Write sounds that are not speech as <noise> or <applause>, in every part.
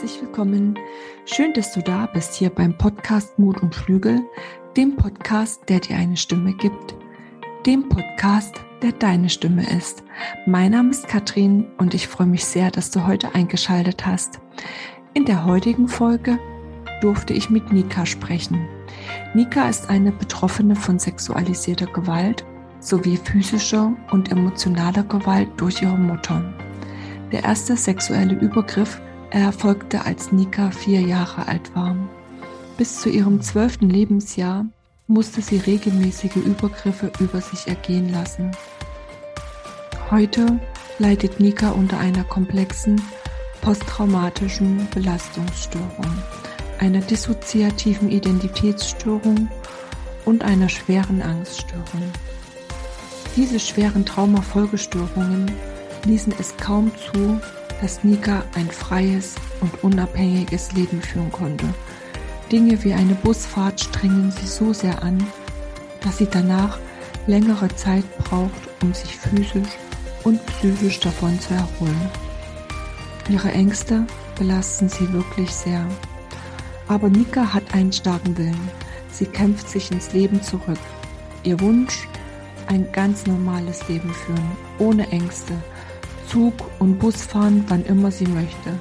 herzlich willkommen. Schön, dass du da bist hier beim Podcast Mut und Flügel, dem Podcast, der dir eine Stimme gibt, dem Podcast, der deine Stimme ist. Mein Name ist Katrin und ich freue mich sehr, dass du heute eingeschaltet hast. In der heutigen Folge durfte ich mit Nika sprechen. Nika ist eine Betroffene von sexualisierter Gewalt sowie physischer und emotionaler Gewalt durch ihre Mutter. Der erste sexuelle Übergriff erfolgte, als Nika vier Jahre alt war. Bis zu ihrem zwölften Lebensjahr musste sie regelmäßige Übergriffe über sich ergehen lassen. Heute leidet Nika unter einer komplexen posttraumatischen Belastungsstörung, einer dissoziativen Identitätsstörung und einer schweren Angststörung. Diese schweren Traumafolgestörungen ließen es kaum zu, dass Nika ein freies und unabhängiges Leben führen konnte. Dinge wie eine Busfahrt strengen sie so sehr an, dass sie danach längere Zeit braucht, um sich physisch und psychisch davon zu erholen. Ihre Ängste belasten sie wirklich sehr. Aber Nika hat einen starken Willen. Sie kämpft sich ins Leben zurück. Ihr Wunsch, ein ganz normales Leben führen, ohne Ängste, Zug und Bus fahren, wann immer sie möchte,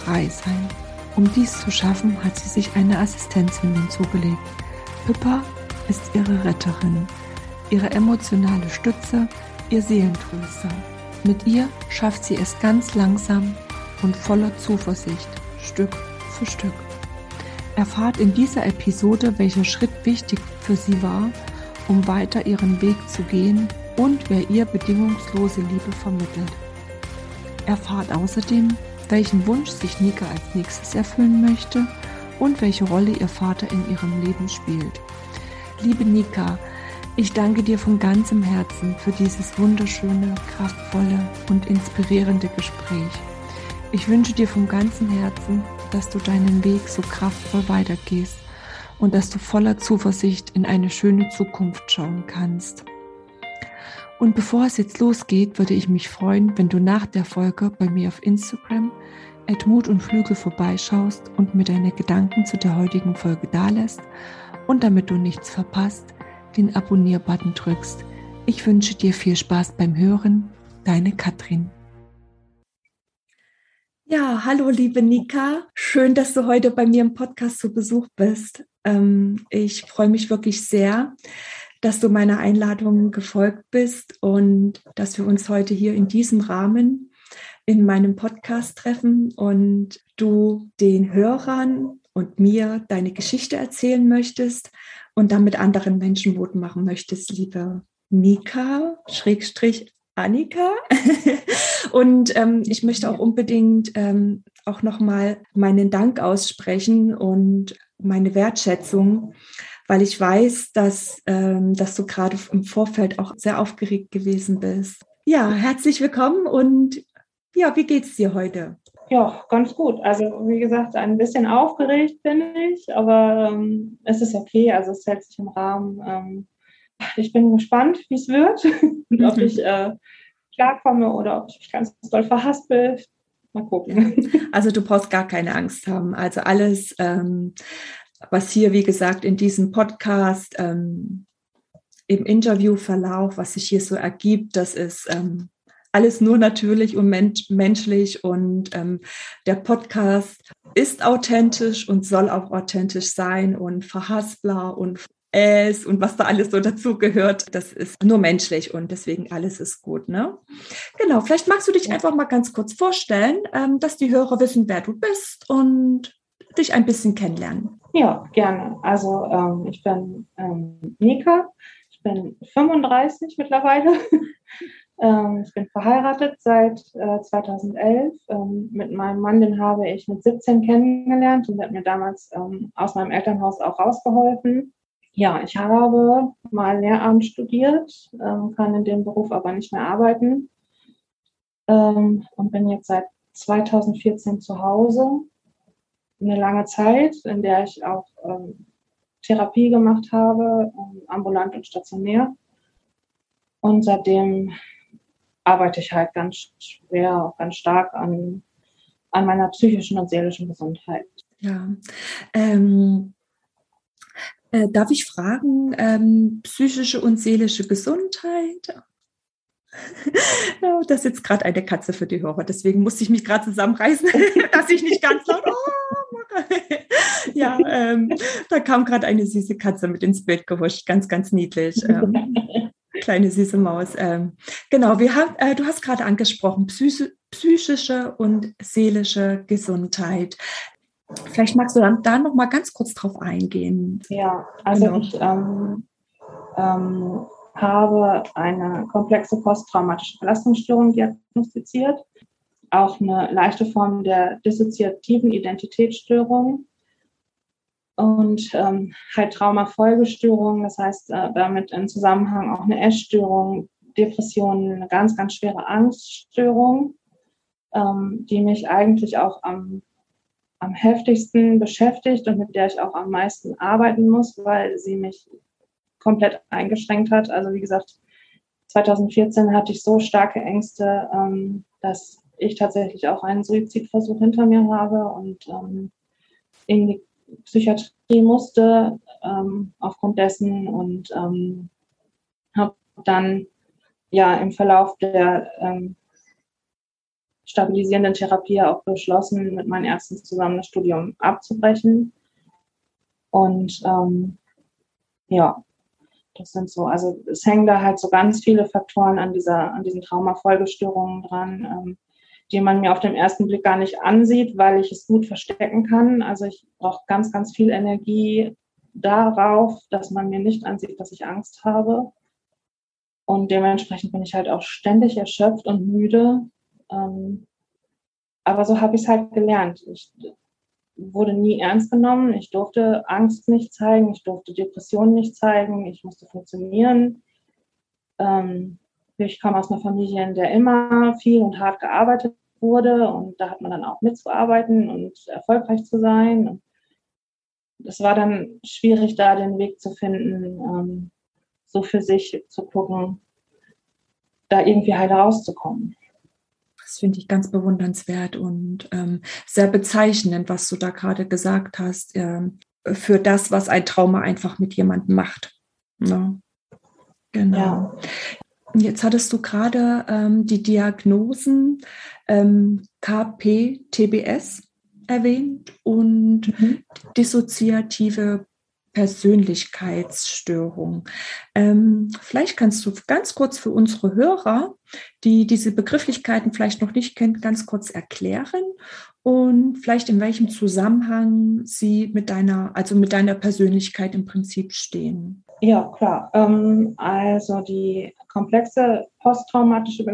frei sein. Um dies zu schaffen, hat sie sich eine Assistenzin hinzugelegt. Pippa ist ihre Retterin, ihre emotionale Stütze, ihr Seelentröster. Mit ihr schafft sie es ganz langsam und voller Zuversicht, Stück für Stück. Erfahrt in dieser Episode, welcher Schritt wichtig für sie war, um weiter ihren Weg zu gehen und wer ihr bedingungslose Liebe vermittelt. Erfahrt außerdem, welchen Wunsch sich Nika als nächstes erfüllen möchte und welche Rolle ihr Vater in ihrem Leben spielt. Liebe Nika, ich danke dir von ganzem Herzen für dieses wunderschöne, kraftvolle und inspirierende Gespräch. Ich wünsche dir von ganzem Herzen, dass du deinen Weg so kraftvoll weitergehst und dass du voller Zuversicht in eine schöne Zukunft schauen kannst. Und bevor es jetzt losgeht, würde ich mich freuen, wenn du nach der Folge bei mir auf Instagram at Mut und Flügel vorbeischaust und mir deine Gedanken zu der heutigen Folge dalässt und damit du nichts verpasst, den Abonnier-Button drückst. Ich wünsche dir viel Spaß beim Hören. Deine Katrin. Ja, hallo liebe Nika. Schön, dass du heute bei mir im Podcast zu Besuch bist. Ähm, ich freue mich wirklich sehr, dass du meiner Einladung gefolgt bist und dass wir uns heute hier in diesem Rahmen in meinem Podcast treffen und du den Hörern und mir deine Geschichte erzählen möchtest und damit anderen Menschen Mut machen möchtest, liebe Nika, Schrägstrich Annika. <laughs> und ähm, ich möchte auch unbedingt ähm, auch nochmal meinen Dank aussprechen und meine Wertschätzung weil ich weiß, dass, ähm, dass du gerade im Vorfeld auch sehr aufgeregt gewesen bist. Ja, herzlich willkommen und ja, wie geht's dir heute? Ja, ganz gut. Also wie gesagt, ein bisschen aufgeregt bin ich, aber ähm, es ist okay. Also es hält sich im Rahmen. Ähm, ich bin gespannt, wie es wird <laughs> und ob ich äh, klarkomme oder ob ich mich ganz doll verhaspel. Mal gucken. Also du brauchst gar keine Angst haben. Also alles, ähm, was hier, wie gesagt, in diesem Podcast ähm, im Interviewverlauf, was sich hier so ergibt, das ist ähm, alles nur natürlich und mensch menschlich und ähm, der Podcast ist authentisch und soll auch authentisch sein und verhaspler und es und was da alles so dazugehört, das ist nur menschlich und deswegen alles ist gut. Ne? Genau, vielleicht magst du dich einfach mal ganz kurz vorstellen, ähm, dass die Hörer wissen, wer du bist und dich ein bisschen kennenlernen. Ja, gerne. Also ähm, ich bin ähm, Nika, ich bin 35 mittlerweile. <laughs> ähm, ich bin verheiratet seit äh, 2011. Ähm, mit meinem Mann, den habe ich mit 17 kennengelernt und hat mir damals ähm, aus meinem Elternhaus auch rausgeholfen. Ja, ich habe mal Lehramt studiert, ähm, kann in dem Beruf aber nicht mehr arbeiten und bin jetzt seit 2014 zu Hause eine lange Zeit, in der ich auch ähm, Therapie gemacht habe, ähm, ambulant und stationär. Und seitdem arbeite ich halt ganz schwer, auch ganz stark an, an meiner psychischen und seelischen Gesundheit. Ja. Ähm, äh, darf ich fragen, ähm, psychische und seelische Gesundheit? <laughs> das ist jetzt gerade eine Katze für die Hörer, deswegen musste ich mich gerade zusammenreißen, <laughs> dass ich nicht ganz laut oh. Ja, ähm, da kam gerade eine süße Katze mit ins Bild gehuscht, ganz, ganz niedlich. Ähm, <laughs> kleine süße Maus. Ähm, genau, wir haben, äh, du hast gerade angesprochen, psychische, und seelische Gesundheit. Vielleicht magst du dann da noch mal ganz kurz drauf eingehen. Ja, also genau. ich ähm, ähm, habe eine komplexe posttraumatische Belastungsstörung diagnostiziert, auch eine leichte Form der dissoziativen Identitätsstörung und ähm, halt Traumafolgestörungen, das heißt äh, damit im Zusammenhang auch eine Essstörung, Depressionen, eine ganz, ganz schwere Angststörung, ähm, die mich eigentlich auch am, am heftigsten beschäftigt und mit der ich auch am meisten arbeiten muss, weil sie mich komplett eingeschränkt hat. Also wie gesagt, 2014 hatte ich so starke Ängste, ähm, dass ich tatsächlich auch einen Suizidversuch hinter mir habe und ähm, in die Psychiatrie musste ähm, aufgrund dessen und ähm, habe dann ja im Verlauf der ähm, stabilisierenden Therapie auch beschlossen, mit meinen Ärzten zusammen das Studium abzubrechen. Und ähm, ja, das sind so, also es hängen da halt so ganz viele Faktoren an dieser, an diesen Traumafolgestörungen dran, ähm, die man mir auf den ersten Blick gar nicht ansieht, weil ich es gut verstecken kann. Also ich brauche ganz, ganz viel Energie darauf, dass man mir nicht ansieht, dass ich Angst habe. Und dementsprechend bin ich halt auch ständig erschöpft und müde. Ähm, aber so habe ich es halt gelernt. Ich wurde nie ernst genommen. Ich durfte Angst nicht zeigen, ich durfte Depressionen nicht zeigen, ich musste funktionieren. Ähm, ich komme aus einer Familie, in der immer viel und hart gearbeitet wurde und da hat man dann auch mitzuarbeiten und erfolgreich zu sein. es war dann schwierig, da den Weg zu finden, ähm, so für sich zu gucken, da irgendwie heil rauszukommen. Das finde ich ganz bewundernswert und ähm, sehr bezeichnend, was du da gerade gesagt hast, äh, für das, was ein Trauma einfach mit jemandem macht. Ja. Ne? Genau. Ja. Jetzt hattest du gerade ähm, die Diagnosen ähm, KP, TBS erwähnt und mhm. dissoziative Persönlichkeitsstörung. Ähm, vielleicht kannst du ganz kurz für unsere Hörer, die diese Begrifflichkeiten vielleicht noch nicht kennen, ganz kurz erklären und vielleicht in welchem Zusammenhang sie mit deiner, also mit deiner Persönlichkeit im Prinzip stehen. Ja, klar. Ähm, also die komplexe posttraumatische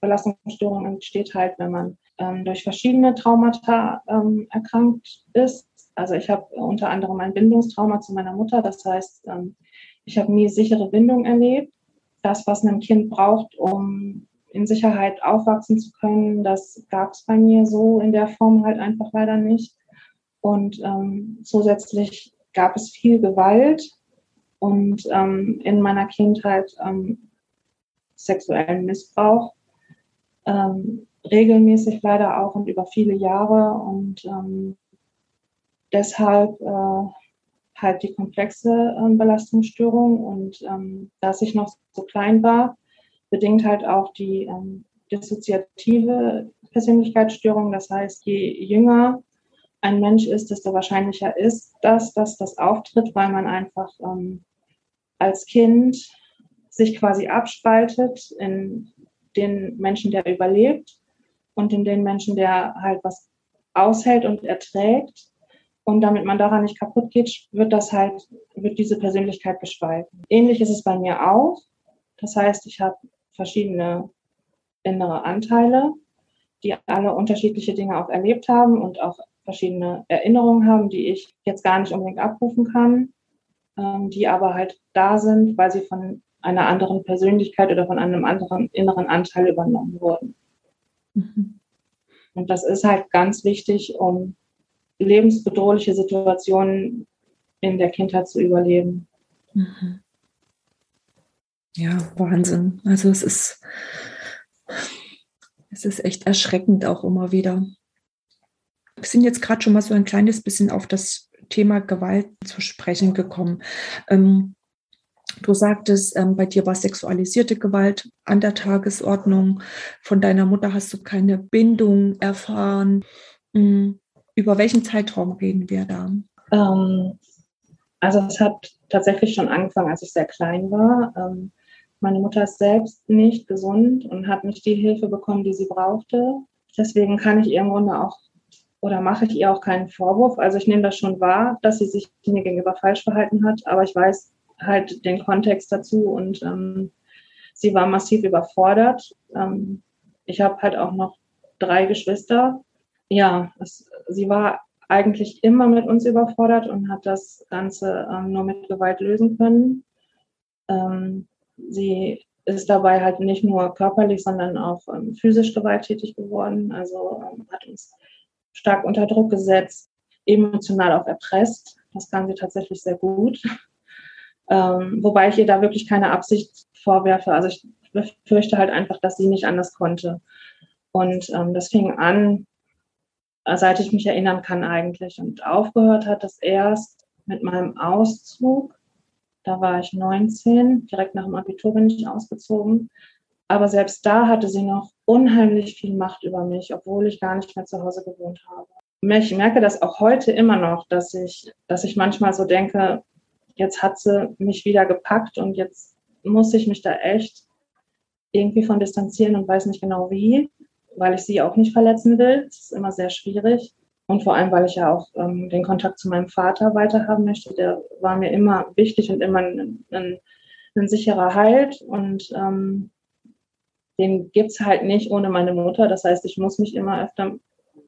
Belastungsstörung entsteht halt, wenn man ähm, durch verschiedene Traumata ähm, erkrankt ist also ich habe unter anderem ein Bindungstrauma zu meiner Mutter. Das heißt, ich habe nie sichere Bindung erlebt. Das, was ein Kind braucht, um in Sicherheit aufwachsen zu können, das gab es bei mir so in der Form halt einfach leider nicht. Und zusätzlich gab es viel Gewalt und ähm, in meiner Kindheit ähm, sexuellen Missbrauch. Ähm, regelmäßig leider auch und über viele Jahre. Und ähm, deshalb äh, halt die komplexe ähm, Belastungsstörung. Und ähm, dass ich noch so klein war, bedingt halt auch die ähm, dissoziative Persönlichkeitsstörung. Das heißt, je jünger ein Mensch ist, desto wahrscheinlicher ist das, dass das auftritt, weil man einfach ähm, als Kind sich quasi abspaltet in den Menschen, der überlebt und in den Menschen, der halt was aushält und erträgt und damit man daran nicht kaputt geht, wird das halt, wird diese Persönlichkeit gespalten. Ähnlich ist es bei mir auch. Das heißt, ich habe verschiedene innere Anteile, die alle unterschiedliche Dinge auch erlebt haben und auch verschiedene Erinnerungen haben, die ich jetzt gar nicht unbedingt abrufen kann, ähm, die aber halt da sind, weil sie von einer anderen Persönlichkeit oder von einem anderen inneren Anteil übernommen wurden. Mhm. Und das ist halt ganz wichtig, um lebensbedrohliche Situationen in der Kindheit zu überleben. Mhm. Ja, Wahnsinn. Also es ist, es ist echt erschreckend auch immer wieder. Sind jetzt gerade schon mal so ein kleines bisschen auf das Thema Gewalt zu sprechen gekommen. Ähm, du sagtest, ähm, bei dir war sexualisierte Gewalt an der Tagesordnung. Von deiner Mutter hast du keine Bindung erfahren. Mhm. Über welchen Zeitraum reden wir da? Ähm, also es hat tatsächlich schon angefangen, als ich sehr klein war. Ähm, meine Mutter ist selbst nicht gesund und hat nicht die Hilfe bekommen, die sie brauchte. Deswegen kann ich ihr im Grunde auch oder mache ich ihr auch keinen Vorwurf. Also ich nehme das schon wahr, dass sie sich mir gegenüber falsch verhalten hat, aber ich weiß halt den Kontext dazu und ähm, sie war massiv überfordert. Ähm, ich habe halt auch noch drei Geschwister. Ja, es, sie war eigentlich immer mit uns überfordert und hat das Ganze ähm, nur mit Gewalt lösen können. Ähm, sie ist dabei halt nicht nur körperlich, sondern auch ähm, physisch gewalttätig geworden. Also ähm, hat uns stark unter Druck gesetzt, emotional auch erpresst. Das kann sie tatsächlich sehr gut. Ähm, wobei ich ihr da wirklich keine Absicht vorwerfe. Also ich befürchte halt einfach, dass sie nicht anders konnte. Und ähm, das fing an, seit ich mich erinnern kann eigentlich. Und aufgehört hat das erst mit meinem Auszug. Da war ich 19, direkt nach dem Abitur bin ich ausgezogen. Aber selbst da hatte sie noch unheimlich viel Macht über mich, obwohl ich gar nicht mehr zu Hause gewohnt habe. Ich merke das auch heute immer noch, dass ich, dass ich manchmal so denke, jetzt hat sie mich wieder gepackt und jetzt muss ich mich da echt irgendwie von distanzieren und weiß nicht genau wie weil ich sie auch nicht verletzen will. Das ist immer sehr schwierig. Und vor allem, weil ich ja auch ähm, den Kontakt zu meinem Vater weiterhaben möchte. Der war mir immer wichtig und immer ein, ein, ein sicherer Halt. Und ähm, den es halt nicht ohne meine Mutter. Das heißt, ich muss mich immer öfter,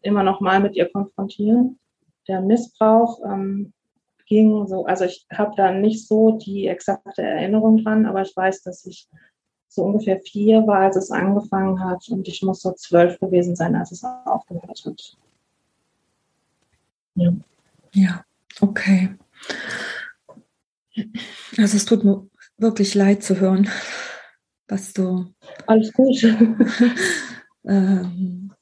immer noch mal mit ihr konfrontieren. Der Missbrauch ähm, ging so, also ich habe da nicht so die exakte Erinnerung dran, aber ich weiß, dass ich so ungefähr vier war, als es angefangen hat und ich muss so zwölf gewesen sein, als es aufgehört hat. Ja, ja okay. Also es tut mir wirklich leid zu hören, was du. Alles gut. <laughs> ähm,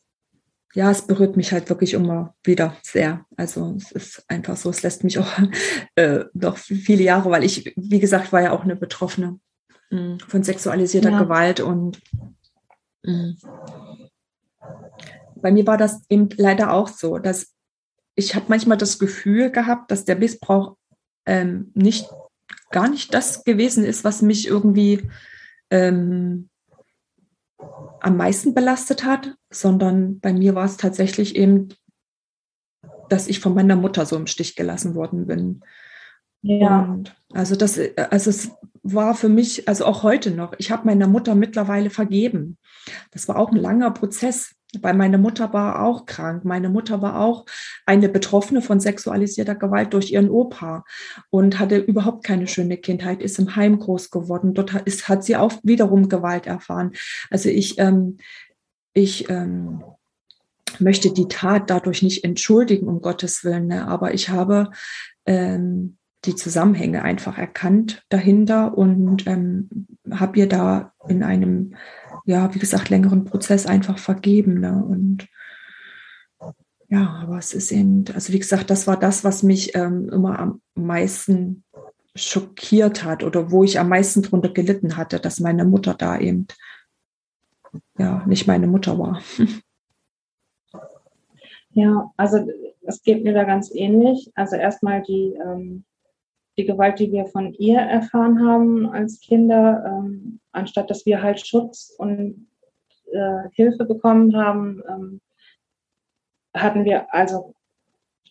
ja, es berührt mich halt wirklich immer wieder sehr. Also es ist einfach so, es lässt mich auch <laughs> äh, noch viele Jahre, weil ich, wie gesagt, war ja auch eine Betroffene Mm, von sexualisierter ja. Gewalt und mm. bei mir war das eben leider auch so, dass ich habe manchmal das Gefühl gehabt, dass der Missbrauch ähm, nicht gar nicht das gewesen ist, was mich irgendwie ähm, am meisten belastet hat, sondern bei mir war es tatsächlich eben, dass ich von meiner Mutter so im Stich gelassen worden bin. Ja. Und also das, also es war für mich, also auch heute noch, ich habe meiner Mutter mittlerweile vergeben. Das war auch ein langer Prozess, weil meine Mutter war auch krank. Meine Mutter war auch eine Betroffene von sexualisierter Gewalt durch ihren Opa und hatte überhaupt keine schöne Kindheit, ist im Heim groß geworden. Dort ist, hat sie auch wiederum Gewalt erfahren. Also ich, ähm, ich ähm, möchte die Tat dadurch nicht entschuldigen, um Gottes Willen, ne? aber ich habe ähm, die Zusammenhänge einfach erkannt dahinter und ähm, habe ihr da in einem, ja, wie gesagt, längeren Prozess einfach vergeben. Ne? Und ja, aber es ist eben, also wie gesagt, das war das, was mich ähm, immer am meisten schockiert hat oder wo ich am meisten drunter gelitten hatte, dass meine Mutter da eben ja nicht meine Mutter war. <laughs> Ja, also es geht mir da ganz ähnlich. Also erstmal die ähm, die Gewalt, die wir von ihr erfahren haben als Kinder, ähm, anstatt dass wir halt Schutz und äh, Hilfe bekommen haben, ähm, hatten wir also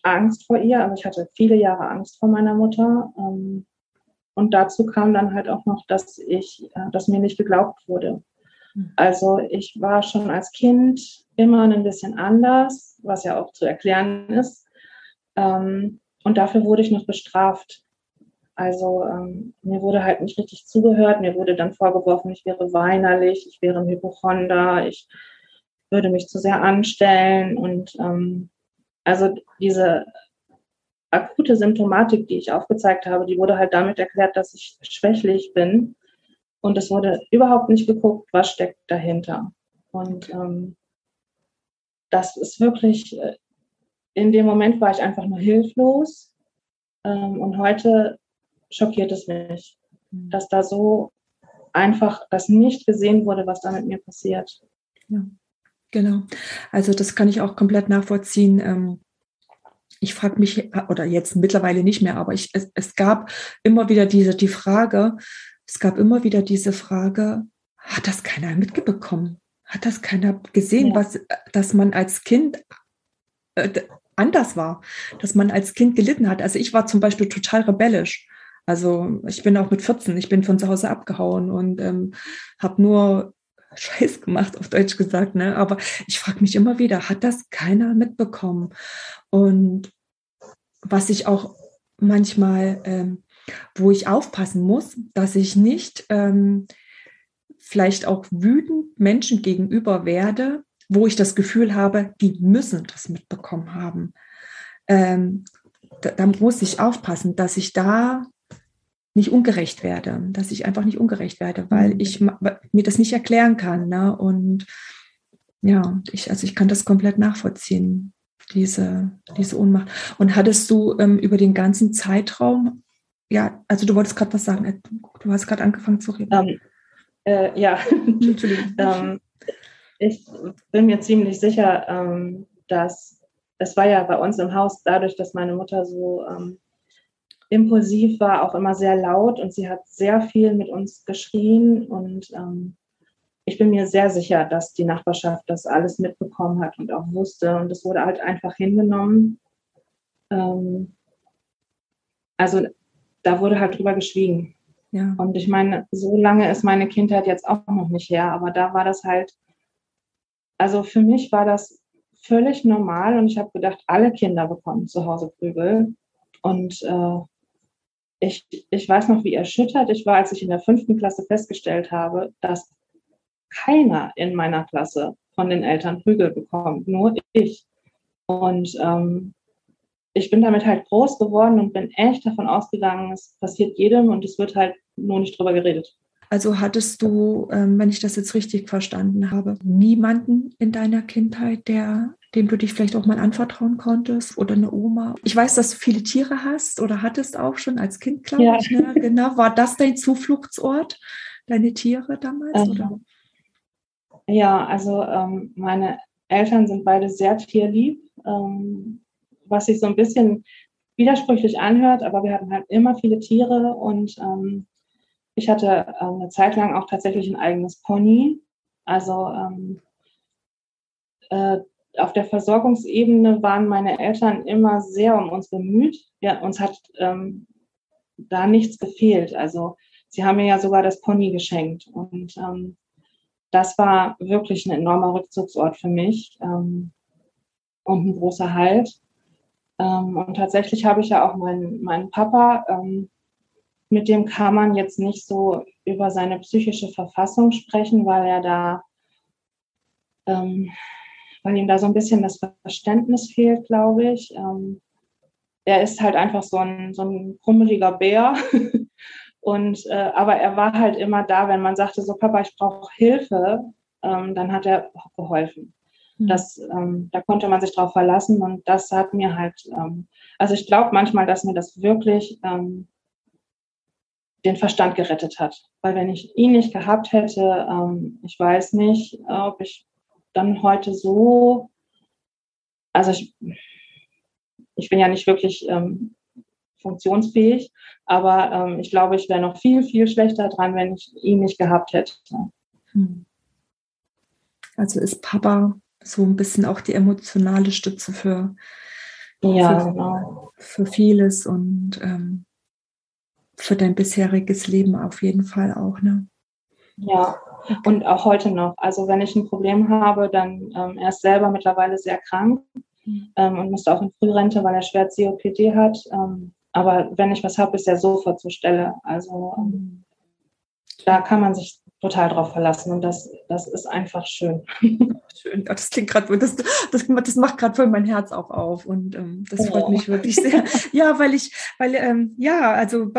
Angst vor ihr. Also ich hatte viele Jahre Angst vor meiner Mutter. Ähm, und dazu kam dann halt auch noch, dass ich, äh, dass mir nicht geglaubt wurde. Hm. Also ich war schon als Kind immer ein bisschen anders, was ja auch zu erklären ist. Ähm, und dafür wurde ich noch bestraft. Also ähm, mir wurde halt nicht richtig zugehört. Mir wurde dann vorgeworfen, ich wäre weinerlich, ich wäre ein Hypochonder, ich würde mich zu sehr anstellen. Und ähm, also diese akute Symptomatik, die ich aufgezeigt habe, die wurde halt damit erklärt, dass ich schwächlich bin. Und es wurde überhaupt nicht geguckt, was steckt dahinter. Und ähm, das ist wirklich äh, in dem Moment war ich einfach nur hilflos. Ähm, und heute schockiert es mich, mhm. dass da so einfach das nicht gesehen wurde, was da mit mir passiert. Ja, genau. Also das kann ich auch komplett nachvollziehen. Ähm, ich frage mich, oder jetzt mittlerweile nicht mehr, aber ich, es, es gab immer wieder diese die Frage, es gab immer wieder diese Frage, hat das keiner mitbekommen? Hat das keiner gesehen, ja. was, dass man als Kind äh, anders war, dass man als Kind gelitten hat? Also ich war zum Beispiel total rebellisch. Also ich bin auch mit 14, ich bin von zu Hause abgehauen und ähm, habe nur Scheiß gemacht, auf Deutsch gesagt. Ne? Aber ich frage mich immer wieder, hat das keiner mitbekommen? Und was ich auch manchmal, ähm, wo ich aufpassen muss, dass ich nicht ähm, vielleicht auch wütend Menschen gegenüber werde, wo ich das Gefühl habe, die müssen das mitbekommen haben. Ähm, da, da, muss ich aufpassen, dass ich da nicht ungerecht werde, dass ich einfach nicht ungerecht werde, weil mhm. ich mir das nicht erklären kann. Ne? Und ja, ich, also ich kann das komplett nachvollziehen, diese, diese Ohnmacht. Und hattest du ähm, über den ganzen Zeitraum, ja, also du wolltest gerade was sagen, du hast gerade angefangen zu reden. Um, ähm, äh, ja, <laughs> <laughs> ähm, ich bin mir ziemlich sicher, ähm, dass es war ja bei uns im Haus dadurch, dass meine Mutter so impulsiv war, auch immer sehr laut und sie hat sehr viel mit uns geschrien und ähm, ich bin mir sehr sicher, dass die Nachbarschaft das alles mitbekommen hat und auch wusste und es wurde halt einfach hingenommen. Ähm, also da wurde halt drüber geschwiegen. Ja. Und ich meine, so lange ist meine Kindheit jetzt auch noch nicht her, aber da war das halt, also für mich war das völlig normal und ich habe gedacht, alle Kinder bekommen zu Hause Prügel. Und äh, ich, ich weiß noch, wie erschüttert ich war, als ich in der fünften Klasse festgestellt habe, dass keiner in meiner Klasse von den Eltern Prügel bekommt, nur ich. Und ähm, ich bin damit halt groß geworden und bin echt davon ausgegangen, es passiert jedem und es wird halt nur nicht drüber geredet. Also hattest du, ähm, wenn ich das jetzt richtig verstanden habe, niemanden in deiner Kindheit, der dem du dich vielleicht auch mal anvertrauen konntest oder eine Oma. Ich weiß, dass du viele Tiere hast oder hattest auch schon als Kind, glaube ja. ich. Ne? <laughs> Genau. War das dein Zufluchtsort, deine Tiere damals? Ähm, oder? Ja, also ähm, meine Eltern sind beide sehr tierlieb, ähm, was sich so ein bisschen widersprüchlich anhört, aber wir hatten halt immer viele Tiere und ähm, ich hatte äh, eine Zeit lang auch tatsächlich ein eigenes Pony. Also ähm, äh, auf der Versorgungsebene waren meine Eltern immer sehr um uns bemüht. Ja, uns hat ähm, da nichts gefehlt. Also sie haben mir ja sogar das Pony geschenkt. Und ähm, das war wirklich ein enormer Rückzugsort für mich ähm, und ein großer Halt. Ähm, und tatsächlich habe ich ja auch meinen, meinen Papa, ähm, mit dem kann man jetzt nicht so über seine psychische Verfassung sprechen, weil er da ähm, weil ihm da so ein bisschen das Verständnis fehlt, glaube ich. Ähm, er ist halt einfach so ein, so ein krummeliger Bär. <laughs> Und, äh, aber er war halt immer da, wenn man sagte, so Papa, ich brauche Hilfe, ähm, dann hat er geholfen. Mhm. Das, ähm, da konnte man sich drauf verlassen und das hat mir halt, ähm, also ich glaube manchmal, dass mir das wirklich ähm, den Verstand gerettet hat. Weil wenn ich ihn nicht gehabt hätte, ähm, ich weiß nicht, ob ich dann heute so, also ich, ich bin ja nicht wirklich ähm, funktionsfähig, aber ähm, ich glaube, ich wäre noch viel, viel schlechter dran, wenn ich ihn nicht gehabt hätte. Hm. Also ist Papa so ein bisschen auch die emotionale Stütze für, ja, für, genau. für vieles und ähm, für dein bisheriges Leben auf jeden Fall auch, ne? Ja, und auch heute noch. Also wenn ich ein Problem habe, dann ähm, er ist selber mittlerweile sehr krank mhm. ähm, und musste auch in Frührente, weil er schwer COPD hat. Ähm, aber wenn ich was habe, ist er sofort zur Stelle. Also ähm, da kann man sich total drauf verlassen und das, das ist einfach schön. <laughs> Schön, das klingt gerade, das, das, das macht gerade voll mein Herz auch auf und ähm, das freut oh. mich wirklich sehr. ja, weil ich, weil, ähm, ja, also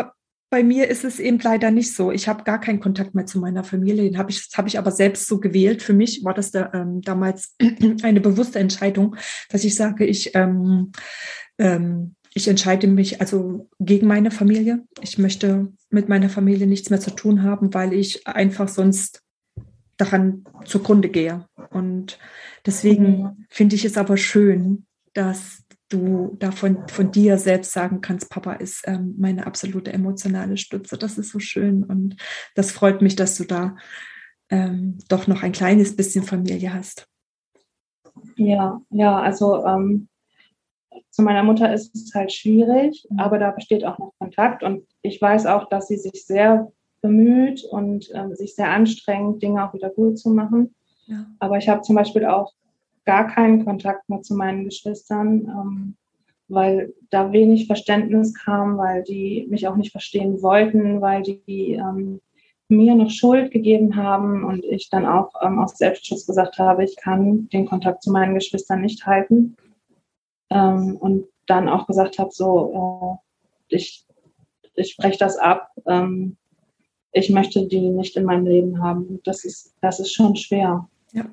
bei mir ist es eben leider nicht so. Ich habe gar keinen Kontakt mehr zu meiner Familie. Den habe ich, habe ich aber selbst so gewählt. Für mich war das da, ähm, damals <clears throat> eine bewusste Entscheidung, dass ich sage, ich, ähm, ähm, ich entscheide mich also gegen meine Familie. Ich möchte mit meiner Familie nichts mehr zu tun haben, weil ich einfach sonst daran zugrunde gehe. Und deswegen mhm. finde ich es aber schön, dass du da von, von dir selbst sagen kannst, Papa ist ähm, meine absolute emotionale Stütze. Das ist so schön und das freut mich, dass du da ähm, doch noch ein kleines bisschen Familie hast. Ja, ja, also ähm, zu meiner Mutter ist es halt schwierig, mhm. aber da besteht auch noch Kontakt und ich weiß auch, dass sie sich sehr bemüht und ähm, sich sehr anstrengt, Dinge auch wieder gut zu machen. Ja. Aber ich habe zum Beispiel auch gar keinen Kontakt mehr zu meinen Geschwistern, ähm, weil da wenig Verständnis kam, weil die mich auch nicht verstehen wollten, weil die ähm, mir noch Schuld gegeben haben und ich dann auch ähm, aus Selbstschutz gesagt habe, ich kann den Kontakt zu meinen Geschwistern nicht halten. Ähm, und dann auch gesagt habe, so, äh, ich, ich spreche das ab. Ähm, ich möchte die nicht in meinem Leben haben. Das ist, das ist schon schwer. Ja.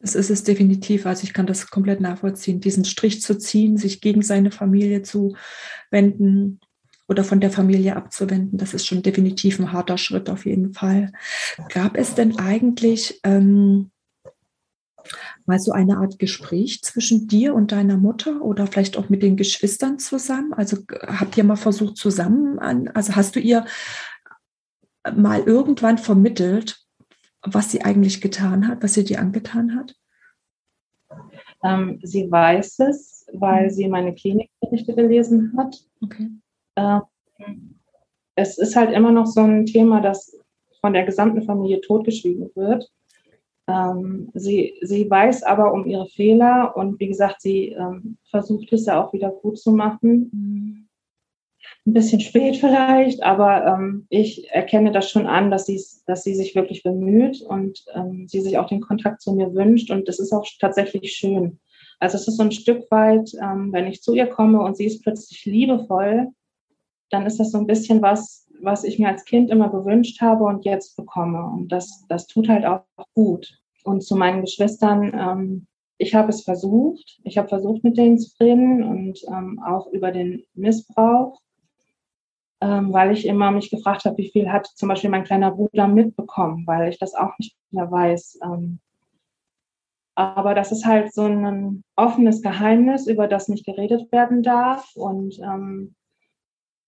Das ist es definitiv. Also ich kann das komplett nachvollziehen, diesen Strich zu ziehen, sich gegen seine Familie zu wenden oder von der Familie abzuwenden. Das ist schon definitiv ein harter Schritt auf jeden Fall. Gab es denn eigentlich ähm, mal so eine Art Gespräch zwischen dir und deiner Mutter oder vielleicht auch mit den Geschwistern zusammen? Also habt ihr mal versucht zusammen an, also hast du ihr mal irgendwann vermittelt, was sie eigentlich getan hat, was sie dir angetan hat? Ähm, sie weiß es, weil mhm. sie meine Klinikberichte gelesen hat. Okay. Ähm, es ist halt immer noch so ein Thema, das von der gesamten Familie totgeschwiegen wird. Ähm, sie, sie weiß aber um ihre Fehler und wie gesagt, sie ähm, versucht es ja auch wieder gut zu machen. Mhm ein bisschen spät vielleicht, aber ähm, ich erkenne das schon an, dass, dass sie sich wirklich bemüht und ähm, sie sich auch den Kontakt zu mir wünscht und das ist auch tatsächlich schön. Also es ist so ein Stück weit, ähm, wenn ich zu ihr komme und sie ist plötzlich liebevoll, dann ist das so ein bisschen was, was ich mir als Kind immer gewünscht habe und jetzt bekomme. Und das, das tut halt auch gut. Und zu meinen Geschwistern, ähm, ich habe es versucht. Ich habe versucht, mit denen zu reden und ähm, auch über den Missbrauch ähm, weil ich immer mich gefragt habe, wie viel hat zum Beispiel mein kleiner Bruder mitbekommen, weil ich das auch nicht mehr weiß. Ähm, aber das ist halt so ein offenes Geheimnis, über das nicht geredet werden darf. Und ähm,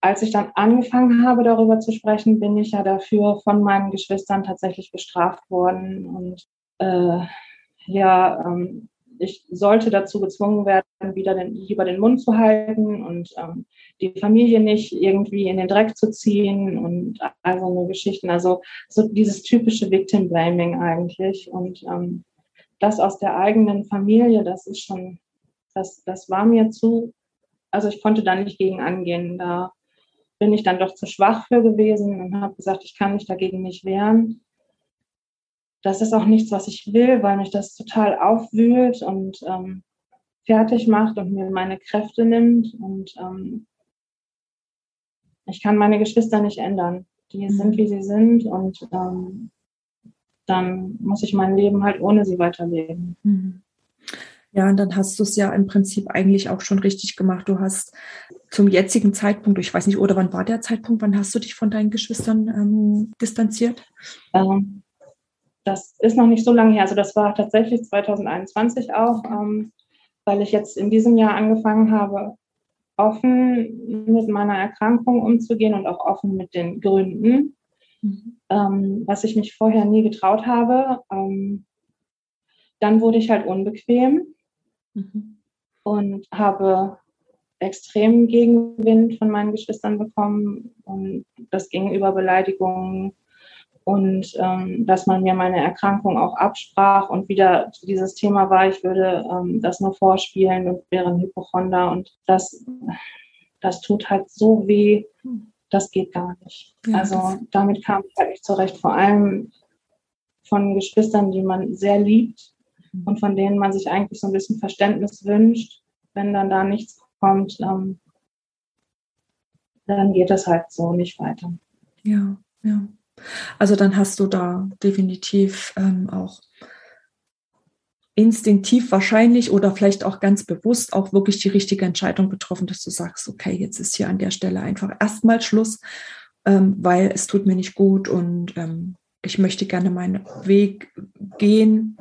als ich dann angefangen habe, darüber zu sprechen, bin ich ja dafür von meinen Geschwistern tatsächlich bestraft worden. Und äh, ja, ähm, ich sollte dazu gezwungen werden, wieder den, lieber den Mund zu halten und ähm, die Familie nicht irgendwie in den Dreck zu ziehen und also eine Geschichten. Also so dieses typische Victim Blaming eigentlich. Und ähm, das aus der eigenen Familie, das ist schon, das, das war mir zu, also ich konnte da nicht gegen angehen. Da bin ich dann doch zu schwach für gewesen und habe gesagt, ich kann mich dagegen nicht wehren das ist auch nichts, was ich will, weil mich das total aufwühlt und ähm, fertig macht und mir meine Kräfte nimmt. Und ähm, ich kann meine Geschwister nicht ändern. Die mhm. sind, wie sie sind und ähm, dann muss ich mein Leben halt ohne sie weiterleben. Mhm. Ja, und dann hast du es ja im Prinzip eigentlich auch schon richtig gemacht. Du hast zum jetzigen Zeitpunkt, ich weiß nicht, oder wann war der Zeitpunkt, wann hast du dich von deinen Geschwistern ähm, distanziert? Ähm, das ist noch nicht so lange her. Also das war tatsächlich 2021 auch, ähm, weil ich jetzt in diesem Jahr angefangen habe, offen mit meiner Erkrankung umzugehen und auch offen mit den Gründen, mhm. ähm, was ich mich vorher nie getraut habe. Ähm, dann wurde ich halt unbequem mhm. und habe extremen Gegenwind von meinen Geschwistern bekommen und das ging über Beleidigungen und ähm, dass man mir meine Erkrankung auch absprach und wieder dieses Thema war, ich würde ähm, das nur vorspielen und wäre ein Hypochonder und das, das tut halt so weh, das geht gar nicht. Ja, also damit kam ich halt nicht zurecht, vor allem von Geschwistern, die man sehr liebt mhm. und von denen man sich eigentlich so ein bisschen Verständnis wünscht, wenn dann da nichts kommt, ähm, dann geht es halt so nicht weiter. Ja, ja. Also dann hast du da definitiv ähm, auch instinktiv wahrscheinlich oder vielleicht auch ganz bewusst auch wirklich die richtige Entscheidung getroffen, dass du sagst, okay, jetzt ist hier an der Stelle einfach erstmal Schluss, ähm, weil es tut mir nicht gut und ähm, ich möchte gerne meinen Weg gehen.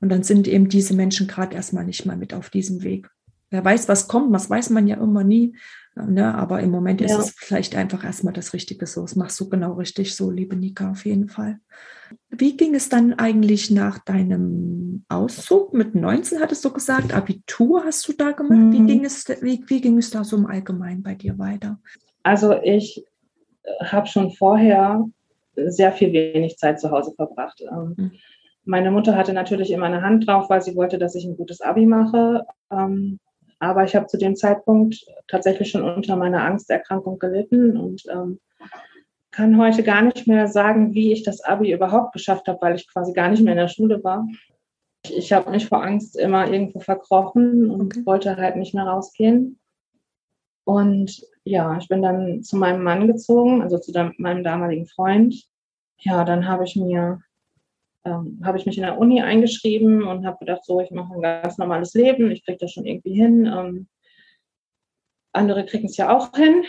Und dann sind eben diese Menschen gerade erstmal nicht mal mit auf diesem Weg. Wer weiß, was kommt, das weiß man ja immer nie. Ne? Aber im Moment ja. ist es vielleicht einfach erstmal das Richtige so. Das machst du genau richtig so, liebe Nika, auf jeden Fall. Wie ging es dann eigentlich nach deinem Auszug? Mit 19 hattest du gesagt, Abitur hast du da gemacht. Mhm. Wie, ging es, wie, wie ging es da so im Allgemeinen bei dir weiter? Also ich äh, habe schon vorher sehr viel wenig Zeit zu Hause verbracht. Ähm, mhm. Meine Mutter hatte natürlich immer eine Hand drauf, weil sie wollte, dass ich ein gutes Abi mache. Ähm, aber ich habe zu dem Zeitpunkt tatsächlich schon unter meiner Angsterkrankung gelitten und ähm, kann heute gar nicht mehr sagen, wie ich das Abi überhaupt geschafft habe, weil ich quasi gar nicht mehr in der Schule war. Ich, ich habe mich vor Angst immer irgendwo verkrochen und okay. wollte halt nicht mehr rausgehen. Und ja, ich bin dann zu meinem Mann gezogen, also zu meinem damaligen Freund. Ja, dann habe ich mir ähm, habe ich mich in der Uni eingeschrieben und habe gedacht, so, ich mache ein ganz normales Leben, ich kriege das schon irgendwie hin. Ähm, andere kriegen es ja auch hin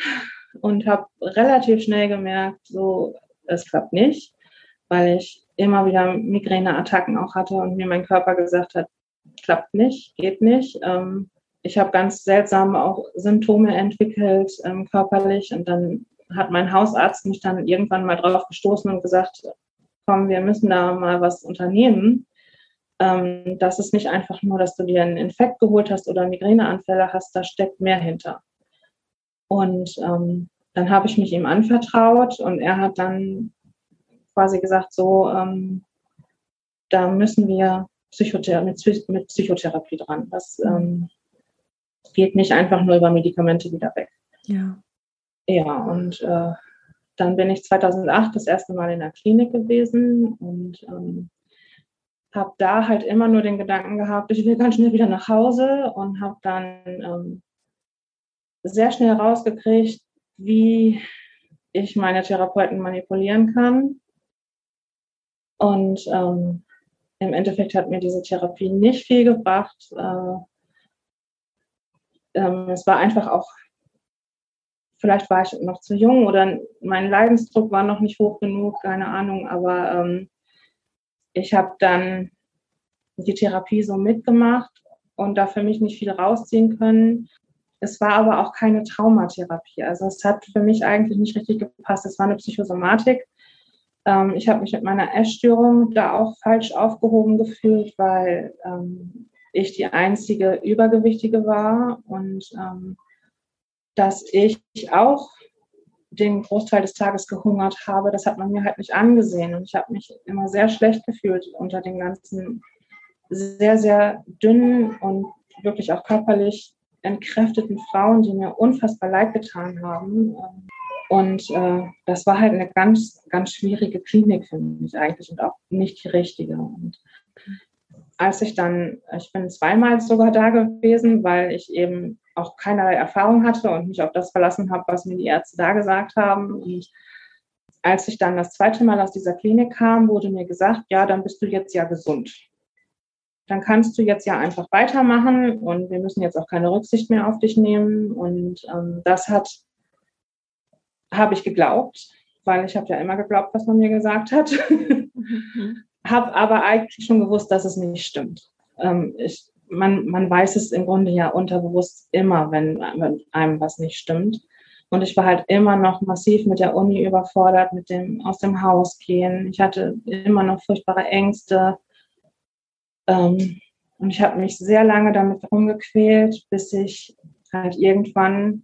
und habe relativ schnell gemerkt, so, es klappt nicht, weil ich immer wieder Migräneattacken auch hatte und mir mein Körper gesagt hat, klappt nicht, geht nicht. Ähm, ich habe ganz seltsam auch Symptome entwickelt ähm, körperlich und dann hat mein Hausarzt mich dann irgendwann mal drauf gestoßen und gesagt, komm, wir müssen da mal was unternehmen. Ähm, das ist nicht einfach nur, dass du dir einen Infekt geholt hast oder Migräneanfälle hast, da steckt mehr hinter. Und ähm, dann habe ich mich ihm anvertraut und er hat dann quasi gesagt, so, ähm, da müssen wir Psychother mit, mit, Psychotherapie dran. Das ähm, geht nicht einfach nur über Medikamente wieder weg. Ja. Ja, und äh, dann bin ich 2008 das erste Mal in der Klinik gewesen und ähm, habe da halt immer nur den Gedanken gehabt, ich will ganz schnell wieder nach Hause und habe dann ähm, sehr schnell rausgekriegt, wie ich meine Therapeuten manipulieren kann. Und ähm, im Endeffekt hat mir diese Therapie nicht viel gebracht. Äh, ähm, es war einfach auch vielleicht war ich noch zu jung oder mein Leidensdruck war noch nicht hoch genug, keine Ahnung, aber ähm, ich habe dann die Therapie so mitgemacht und da für mich nicht viel rausziehen können. Es war aber auch keine Traumatherapie. Also es hat für mich eigentlich nicht richtig gepasst. Es war eine Psychosomatik. Ähm, ich habe mich mit meiner Essstörung da auch falsch aufgehoben gefühlt, weil ähm, ich die einzige Übergewichtige war und ähm, dass ich auch den Großteil des Tages gehungert habe, das hat man mir halt nicht angesehen. Und ich habe mich immer sehr schlecht gefühlt unter den ganzen sehr, sehr dünnen und wirklich auch körperlich entkräfteten Frauen, die mir unfassbar leid getan haben. Und äh, das war halt eine ganz, ganz schwierige Klinik für mich eigentlich und auch nicht die richtige. Und als ich dann, ich bin zweimal sogar da gewesen, weil ich eben auch keinerlei Erfahrung hatte und mich auf das verlassen habe, was mir die Ärzte da gesagt haben. Und als ich dann das zweite Mal aus dieser Klinik kam, wurde mir gesagt, ja, dann bist du jetzt ja gesund. Dann kannst du jetzt ja einfach weitermachen und wir müssen jetzt auch keine Rücksicht mehr auf dich nehmen. Und ähm, das hat, habe ich geglaubt, weil ich habe ja immer geglaubt, was man mir gesagt hat. <laughs> Mhm. habe aber eigentlich schon gewusst, dass es nicht stimmt. Ähm, ich man, man weiß es im Grunde ja unterbewusst immer, wenn, einem was nicht stimmt. Und ich war halt immer noch massiv mit der Uni überfordert, mit dem aus dem Haus gehen. Ich hatte immer noch furchtbare Ängste. Ähm, und ich habe mich sehr lange damit rumgequält, bis ich halt irgendwann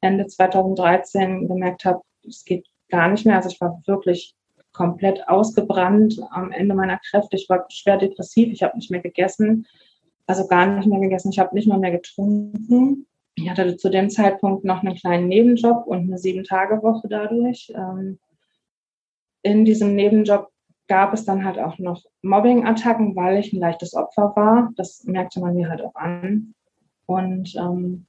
Ende 2013 gemerkt habe, es geht gar nicht mehr. Also ich war wirklich komplett ausgebrannt am Ende meiner Kräfte. Ich war schwer depressiv, ich habe nicht mehr gegessen also gar nicht mehr gegessen. Ich habe nicht mal mehr getrunken. Ich hatte zu dem Zeitpunkt noch einen kleinen Nebenjob und eine Sieben-Tage-Woche dadurch. Ähm, in diesem Nebenjob gab es dann halt auch noch Mobbing-Attacken, weil ich ein leichtes Opfer war. Das merkte man mir halt auch an. Und ähm,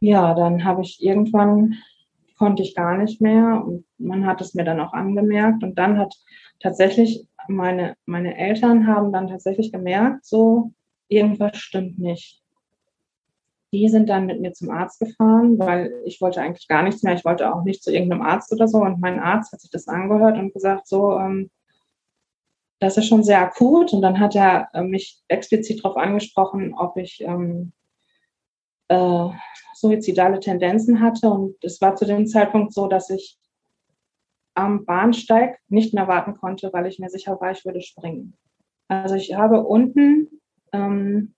ja, dann habe ich irgendwann konnte ich gar nicht mehr und man hat es mir dann auch angemerkt und dann hat tatsächlich meine, meine Eltern haben dann tatsächlich gemerkt, so irgendwas stimmt nicht. Die sind dann mit mir zum Arzt gefahren, weil ich wollte eigentlich gar nichts mehr. Ich wollte auch nicht zu irgendeinem Arzt oder so. Und mein Arzt hat sich das angehört und gesagt, so, ähm, das ist schon sehr akut. Und dann hat er äh, mich explizit darauf angesprochen, ob ich ähm, äh, suizidale Tendenzen hatte. Und es war zu dem Zeitpunkt so, dass ich am Bahnsteig nicht mehr warten konnte, weil ich mir sicher war, ich würde springen. Also ich habe unten ähm,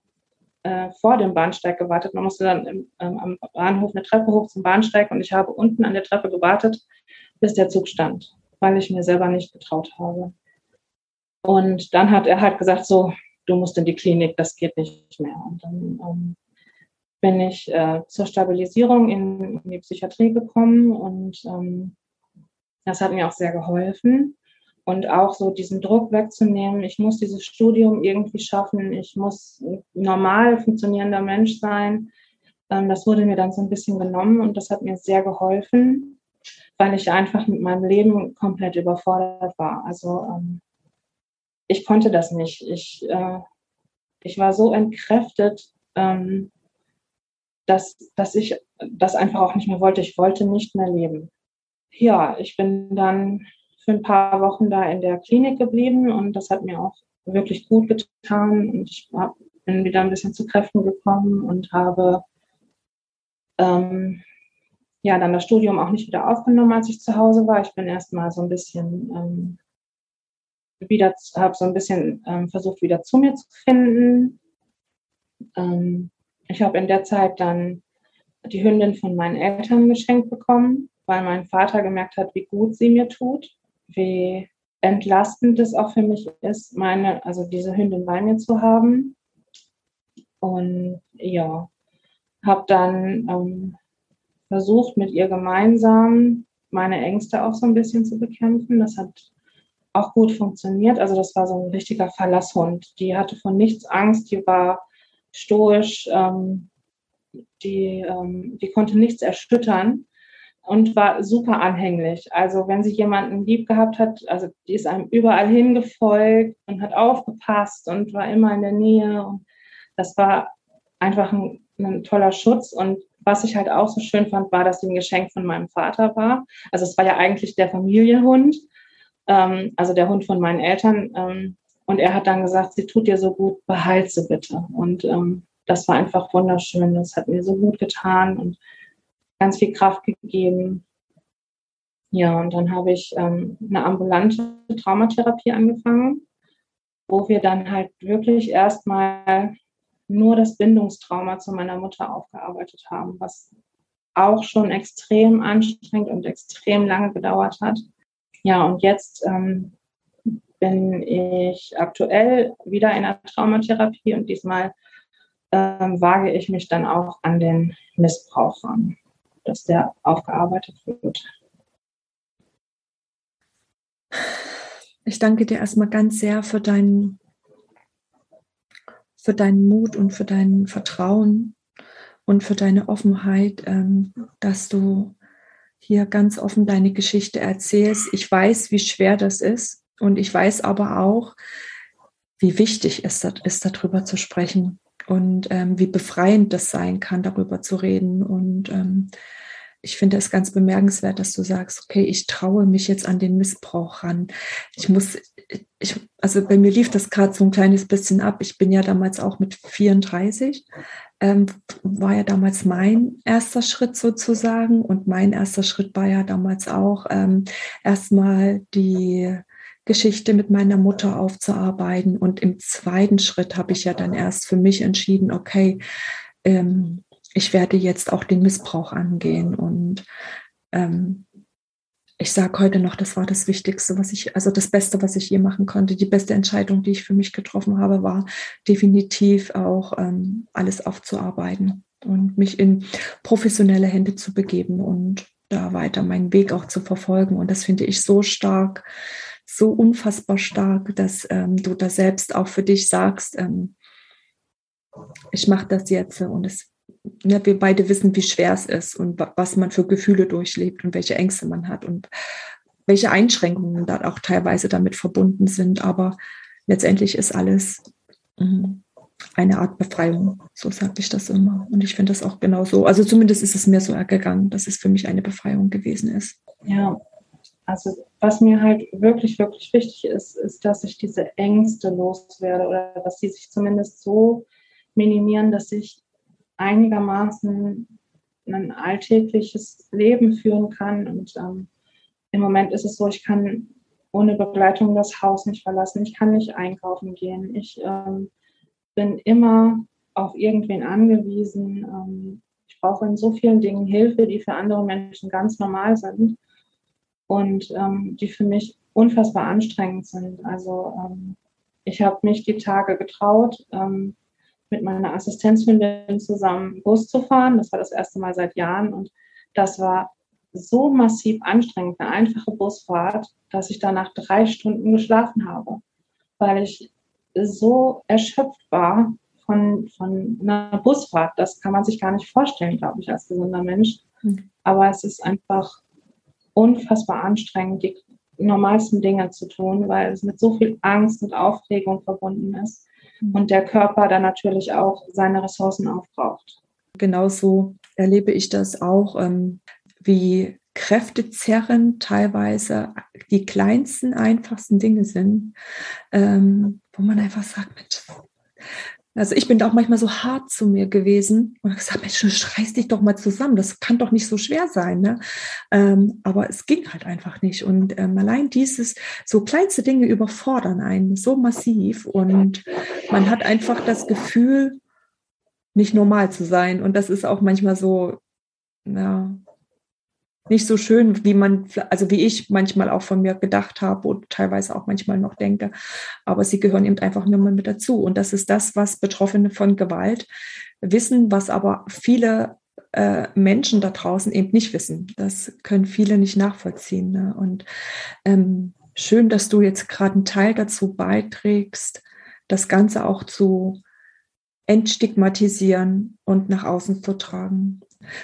äh, vor dem Bahnsteig gewartet. Man musste dann im, ähm, am Bahnhof eine Treppe hoch zum Bahnsteig und ich habe unten an der Treppe gewartet, bis der Zug stand, weil ich mir selber nicht getraut habe. Und dann hat er halt gesagt, so, du musst in die Klinik, das geht nicht mehr. Und dann ähm, bin ich äh, zur Stabilisierung in, in, die Psychiatrie gekommen und ähm, das hat mir auch sehr geholfen. Und auch so diesen Druck wegzunehmen, ich muss dieses Studium irgendwie schaffen, ich muss ein normal funktionierender Mensch sein. Ähm, das wurde mir dann so ein bisschen genommen und das hat mir sehr geholfen, weil ich einfach mit meinem Leben komplett überfordert war. Also ähm, ich konnte das nicht. Ich, äh, ich war so entkräftet, ähm, dass, dass ich das einfach auch nicht mehr wollte. Ich wollte nicht mehr leben. Ja, ich bin dann für ein paar Wochen da in der Klinik geblieben und das hat mir auch wirklich gut getan. Und ich hab, bin wieder ein bisschen zu Kräften gekommen und habe ähm, ja dann das Studium auch nicht wieder aufgenommen, als ich zu Hause war. Ich bin erst mal so ein bisschen ähm, wieder, habe so ein bisschen ähm, versucht, wieder zu mir zu finden. Ähm, ich habe in der Zeit dann die Hündin von meinen Eltern geschenkt bekommen, weil mein Vater gemerkt hat, wie gut sie mir tut, wie entlastend es auch für mich ist, meine, also diese Hündin bei mir zu haben. Und ja, habe dann ähm, versucht, mit ihr gemeinsam meine Ängste auch so ein bisschen zu bekämpfen. Das hat auch gut funktioniert. Also das war so ein richtiger Verlasshund. Die hatte von nichts Angst, die war stoisch, ähm, die, ähm, die konnte nichts erschüttern und war super anhänglich. Also wenn sie jemanden lieb gehabt hat, also die ist einem überall hingefolgt und hat aufgepasst und war immer in der Nähe. Und das war einfach ein, ein toller Schutz. Und was ich halt auch so schön fand, war, dass sie ein Geschenk von meinem Vater war. Also es war ja eigentlich der Familienhund ähm, also der Hund von meinen Eltern. Ähm, und er hat dann gesagt, sie tut dir so gut, behalt sie bitte. Und ähm, das war einfach wunderschön. Das hat mir so gut getan und ganz viel Kraft gegeben. Ja, und dann habe ich ähm, eine ambulante Traumatherapie angefangen, wo wir dann halt wirklich erstmal nur das Bindungstrauma zu meiner Mutter aufgearbeitet haben, was auch schon extrem anstrengend und extrem lange gedauert hat. Ja, und jetzt ähm, bin ich aktuell wieder in der Traumatherapie und diesmal ähm, wage ich mich dann auch an den Missbrauch ran, dass der aufgearbeitet wird. Ich danke dir erstmal ganz sehr für deinen, für deinen Mut und für dein Vertrauen und für deine Offenheit, ähm, dass du hier ganz offen deine Geschichte erzählst. Ich weiß, wie schwer das ist und ich weiß aber auch, wie wichtig es ist, darüber zu sprechen und ähm, wie befreiend das sein kann, darüber zu reden. Und ähm, ich finde es ganz bemerkenswert, dass du sagst, okay, ich traue mich jetzt an den Missbrauch ran. Ich muss, ich, also bei mir lief das gerade so ein kleines bisschen ab. Ich bin ja damals auch mit 34 ähm, war ja damals mein erster Schritt sozusagen. Und mein erster Schritt war ja damals auch ähm, erstmal die Geschichte mit meiner Mutter aufzuarbeiten. Und im zweiten Schritt habe ich ja dann erst für mich entschieden, okay, ähm, ich werde jetzt auch den Missbrauch angehen. Und ähm, ich sage heute noch, das war das Wichtigste, was ich, also das Beste, was ich je machen konnte. Die beste Entscheidung, die ich für mich getroffen habe, war definitiv auch ähm, alles aufzuarbeiten und mich in professionelle Hände zu begeben und da weiter meinen Weg auch zu verfolgen. Und das finde ich so stark, so unfassbar stark, dass ähm, du da selbst auch für dich sagst, ähm, ich mache das jetzt und es ja, wir beide wissen, wie schwer es ist und was man für Gefühle durchlebt und welche Ängste man hat und welche Einschränkungen da auch teilweise damit verbunden sind. Aber letztendlich ist alles mhm, eine Art Befreiung, so sage ich das immer. Und ich finde das auch genauso. Also zumindest ist es mir so ergegangen, dass es für mich eine Befreiung gewesen ist. Ja, also was mir halt wirklich, wirklich wichtig ist, ist, dass ich diese Ängste loswerde oder dass sie sich zumindest so minimieren, dass ich einigermaßen ein alltägliches Leben führen kann. Und ähm, im Moment ist es so, ich kann ohne Begleitung das Haus nicht verlassen. Ich kann nicht einkaufen gehen. Ich ähm, bin immer auf irgendwen angewiesen. Ähm, ich brauche in so vielen Dingen Hilfe, die für andere Menschen ganz normal sind und ähm, die für mich unfassbar anstrengend sind. Also ähm, ich habe mich die Tage getraut, ähm, mit meiner Assistenzhündin zusammen Bus zu fahren. Das war das erste Mal seit Jahren und das war so massiv anstrengend, eine einfache Busfahrt, dass ich danach drei Stunden geschlafen habe, weil ich so erschöpft war von, von einer Busfahrt. Das kann man sich gar nicht vorstellen, glaube ich, als gesunder Mensch. Mhm. Aber es ist einfach unfassbar anstrengend, die normalsten Dinge zu tun, weil es mit so viel Angst und Aufregung verbunden ist mhm. und der Körper dann natürlich auch seine Ressourcen aufbraucht. Genauso erlebe ich das auch, ähm, wie kräftezerrend teilweise die kleinsten, einfachsten Dinge sind, ähm, wo man einfach sagt, also ich bin da auch manchmal so hart zu mir gewesen und habe gesagt, Mensch, schreiß dich doch mal zusammen, das kann doch nicht so schwer sein. Ne? Ähm, aber es ging halt einfach nicht. Und ähm, allein dieses, so kleinste Dinge überfordern einen so massiv und man hat einfach das Gefühl, nicht normal zu sein. Und das ist auch manchmal so, ja, nicht so schön, wie man, also wie ich manchmal auch von mir gedacht habe und teilweise auch manchmal noch denke. Aber sie gehören eben einfach nur mal mit dazu. Und das ist das, was Betroffene von Gewalt wissen, was aber viele äh, Menschen da draußen eben nicht wissen. Das können viele nicht nachvollziehen. Ne? Und ähm, schön, dass du jetzt gerade einen Teil dazu beiträgst, das Ganze auch zu entstigmatisieren und nach außen zu tragen.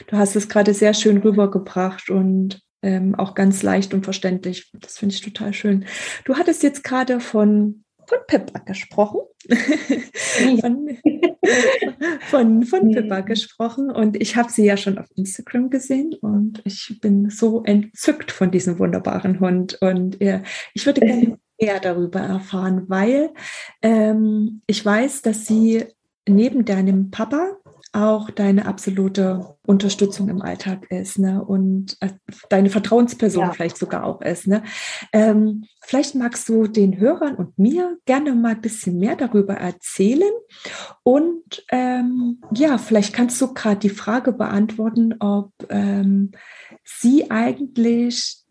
Du hast es gerade sehr schön rübergebracht und ähm, auch ganz leicht und verständlich. Das finde ich total schön. Du hattest jetzt gerade von von Pippa gesprochen. von, von, von Pippa gesprochen. Und ich habe sie ja schon auf Instagram gesehen und ich bin so entzückt von diesem wunderbaren Hund. Und äh, ich würde gerne <laughs> mehr darüber erfahren, weil ähm, ich weiß, dass sie neben deinem Papa auch deine absolute Unterstützung im Alltag ist ne? und äh, deine Vertrauensperson ja. vielleicht sogar auch ist. Ne? Ähm, vielleicht magst du den Hörern und mir gerne mal ein bisschen mehr darüber erzählen und ähm, ja, vielleicht kannst du gerade die Frage beantworten, ob ähm, sie eigentlich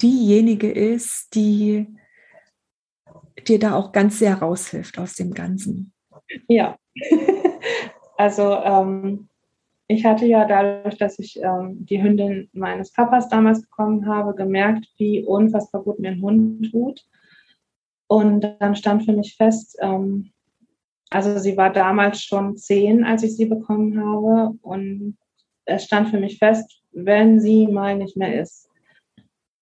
diejenige ist, die dir da auch ganz sehr raushilft aus dem Ganzen. Ja. <laughs> Also ähm, ich hatte ja dadurch, dass ich ähm, die Hündin meines Papas damals bekommen habe, gemerkt, wie unfassbar gut mir ein Hund tut. Und dann stand für mich fest, ähm, also sie war damals schon zehn, als ich sie bekommen habe. Und es stand für mich fest, wenn sie mal nicht mehr ist,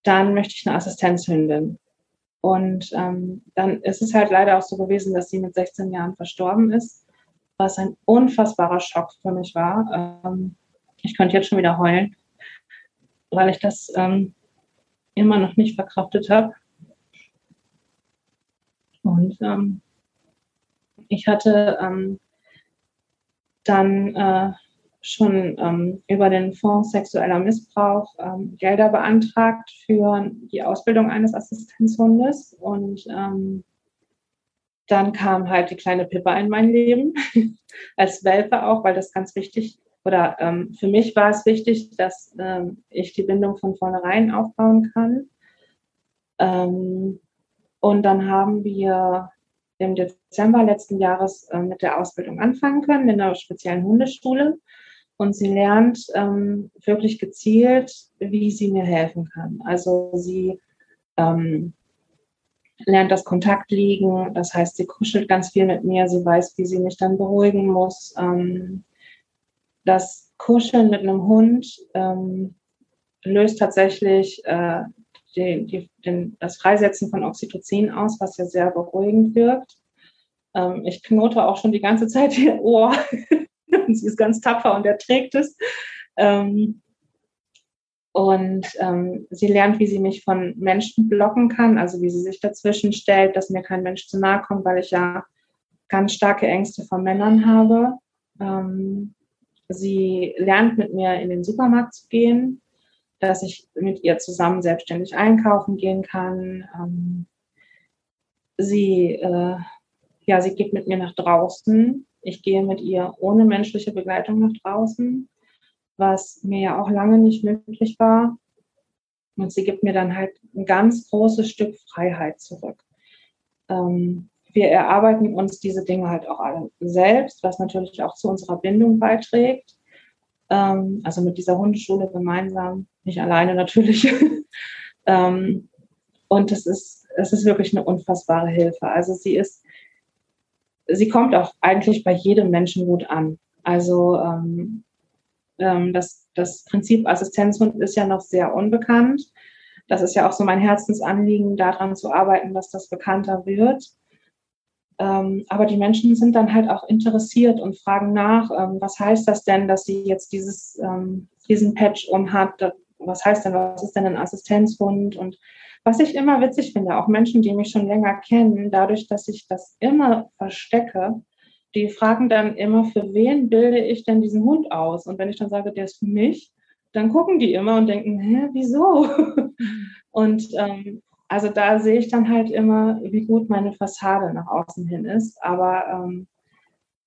dann möchte ich eine Assistenzhündin. Und ähm, dann ist es halt leider auch so gewesen, dass sie mit 16 Jahren verstorben ist was ein unfassbarer Schock für mich war. Ähm, ich könnte jetzt schon wieder heulen, weil ich das ähm, immer noch nicht verkraftet habe. Und ähm, ich hatte ähm, dann äh, schon ähm, über den Fonds sexueller Missbrauch ähm, Gelder beantragt für die Ausbildung eines Assistenzhundes und ähm, dann kam halt die kleine Pippa in mein Leben, <laughs> als Welpe auch, weil das ganz wichtig oder ähm, für mich war es wichtig, dass ähm, ich die Bindung von vornherein aufbauen kann. Ähm, und dann haben wir im Dezember letzten Jahres äh, mit der Ausbildung anfangen können in einer speziellen Hundeschule. Und sie lernt ähm, wirklich gezielt, wie sie mir helfen kann. Also sie ähm, lernt das Kontakt liegen. Das heißt, sie kuschelt ganz viel mit mir. Sie weiß, wie sie mich dann beruhigen muss. Ähm, das Kuscheln mit einem Hund ähm, löst tatsächlich äh, die, die, den, das Freisetzen von Oxytocin aus, was ja sehr beruhigend wirkt. Ähm, ich knote auch schon die ganze Zeit ihr Ohr. <laughs> sie ist ganz tapfer und erträgt es. Ähm, und ähm, sie lernt, wie sie mich von Menschen blocken kann, also wie sie sich dazwischen stellt, dass mir kein Mensch zu nahe kommt, weil ich ja ganz starke Ängste vor Männern habe. Ähm, sie lernt mit mir in den Supermarkt zu gehen, dass ich mit ihr zusammen selbstständig einkaufen gehen kann. Ähm, sie, äh, ja, sie geht mit mir nach draußen. Ich gehe mit ihr ohne menschliche Begleitung nach draußen was mir ja auch lange nicht möglich war. Und sie gibt mir dann halt ein ganz großes Stück Freiheit zurück. Ähm, wir erarbeiten uns diese Dinge halt auch alle selbst, was natürlich auch zu unserer Bindung beiträgt. Ähm, also mit dieser Hundeschule gemeinsam, nicht alleine natürlich. <laughs> ähm, und es ist, es ist wirklich eine unfassbare Hilfe. Also sie ist, sie kommt auch eigentlich bei jedem Menschen gut an. Also ähm, ähm, das, das Prinzip Assistenzhund ist ja noch sehr unbekannt. Das ist ja auch so mein Herzensanliegen, daran zu arbeiten, dass das bekannter wird. Ähm, aber die Menschen sind dann halt auch interessiert und fragen nach, ähm, was heißt das denn, dass sie jetzt dieses, ähm, diesen Patch umhat? Was heißt denn, was ist denn ein Assistenzhund? Und was ich immer witzig finde, auch Menschen, die mich schon länger kennen, dadurch, dass ich das immer verstecke, die fragen dann immer, für wen bilde ich denn diesen Hund aus? Und wenn ich dann sage, der ist für mich, dann gucken die immer und denken, hä, wieso? <laughs> und ähm, also da sehe ich dann halt immer, wie gut meine Fassade nach außen hin ist. Aber ähm,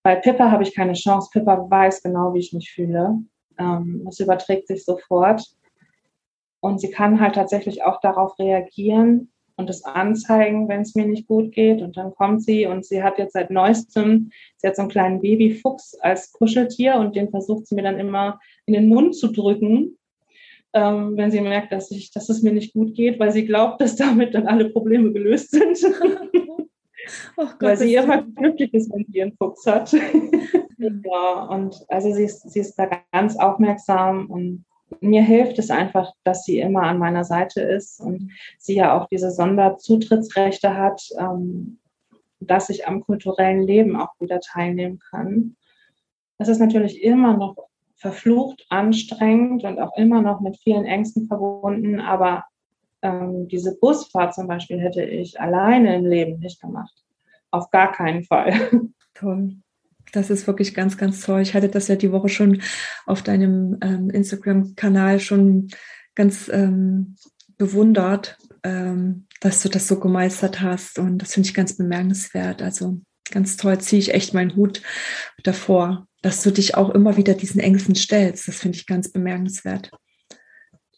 bei Pippa habe ich keine Chance. Pippa weiß genau, wie ich mich fühle. Ähm, das überträgt sich sofort. Und sie kann halt tatsächlich auch darauf reagieren, und das anzeigen, wenn es mir nicht gut geht. Und dann kommt sie und sie hat jetzt seit neuestem, sie hat so einen kleinen Babyfuchs als Kuscheltier und den versucht sie mir dann immer in den Mund zu drücken, ähm, wenn sie merkt, dass, ich, dass es mir nicht gut geht, weil sie glaubt, dass damit dann alle Probleme gelöst sind. <laughs> Oh Gott, weil sie immer glücklich ist, wenn sie ihren Fuchs hat. <laughs> ja, und also sie ist, sie ist da ganz aufmerksam und mir hilft es einfach, dass sie immer an meiner Seite ist und sie ja auch diese Sonderzutrittsrechte hat, ähm, dass ich am kulturellen Leben auch wieder teilnehmen kann. Das ist natürlich immer noch verflucht, anstrengend und auch immer noch mit vielen Ängsten verbunden, aber ähm, diese Busfahrt zum Beispiel hätte ich alleine im Leben nicht gemacht. Auf gar keinen Fall. Toll. Das ist wirklich ganz, ganz toll. Ich hatte das ja die Woche schon auf deinem ähm, Instagram-Kanal schon ganz ähm, bewundert, ähm, dass du das so gemeistert hast. Und das finde ich ganz bemerkenswert. Also ganz toll, ziehe ich echt meinen Hut davor, dass du dich auch immer wieder diesen Ängsten stellst. Das finde ich ganz bemerkenswert.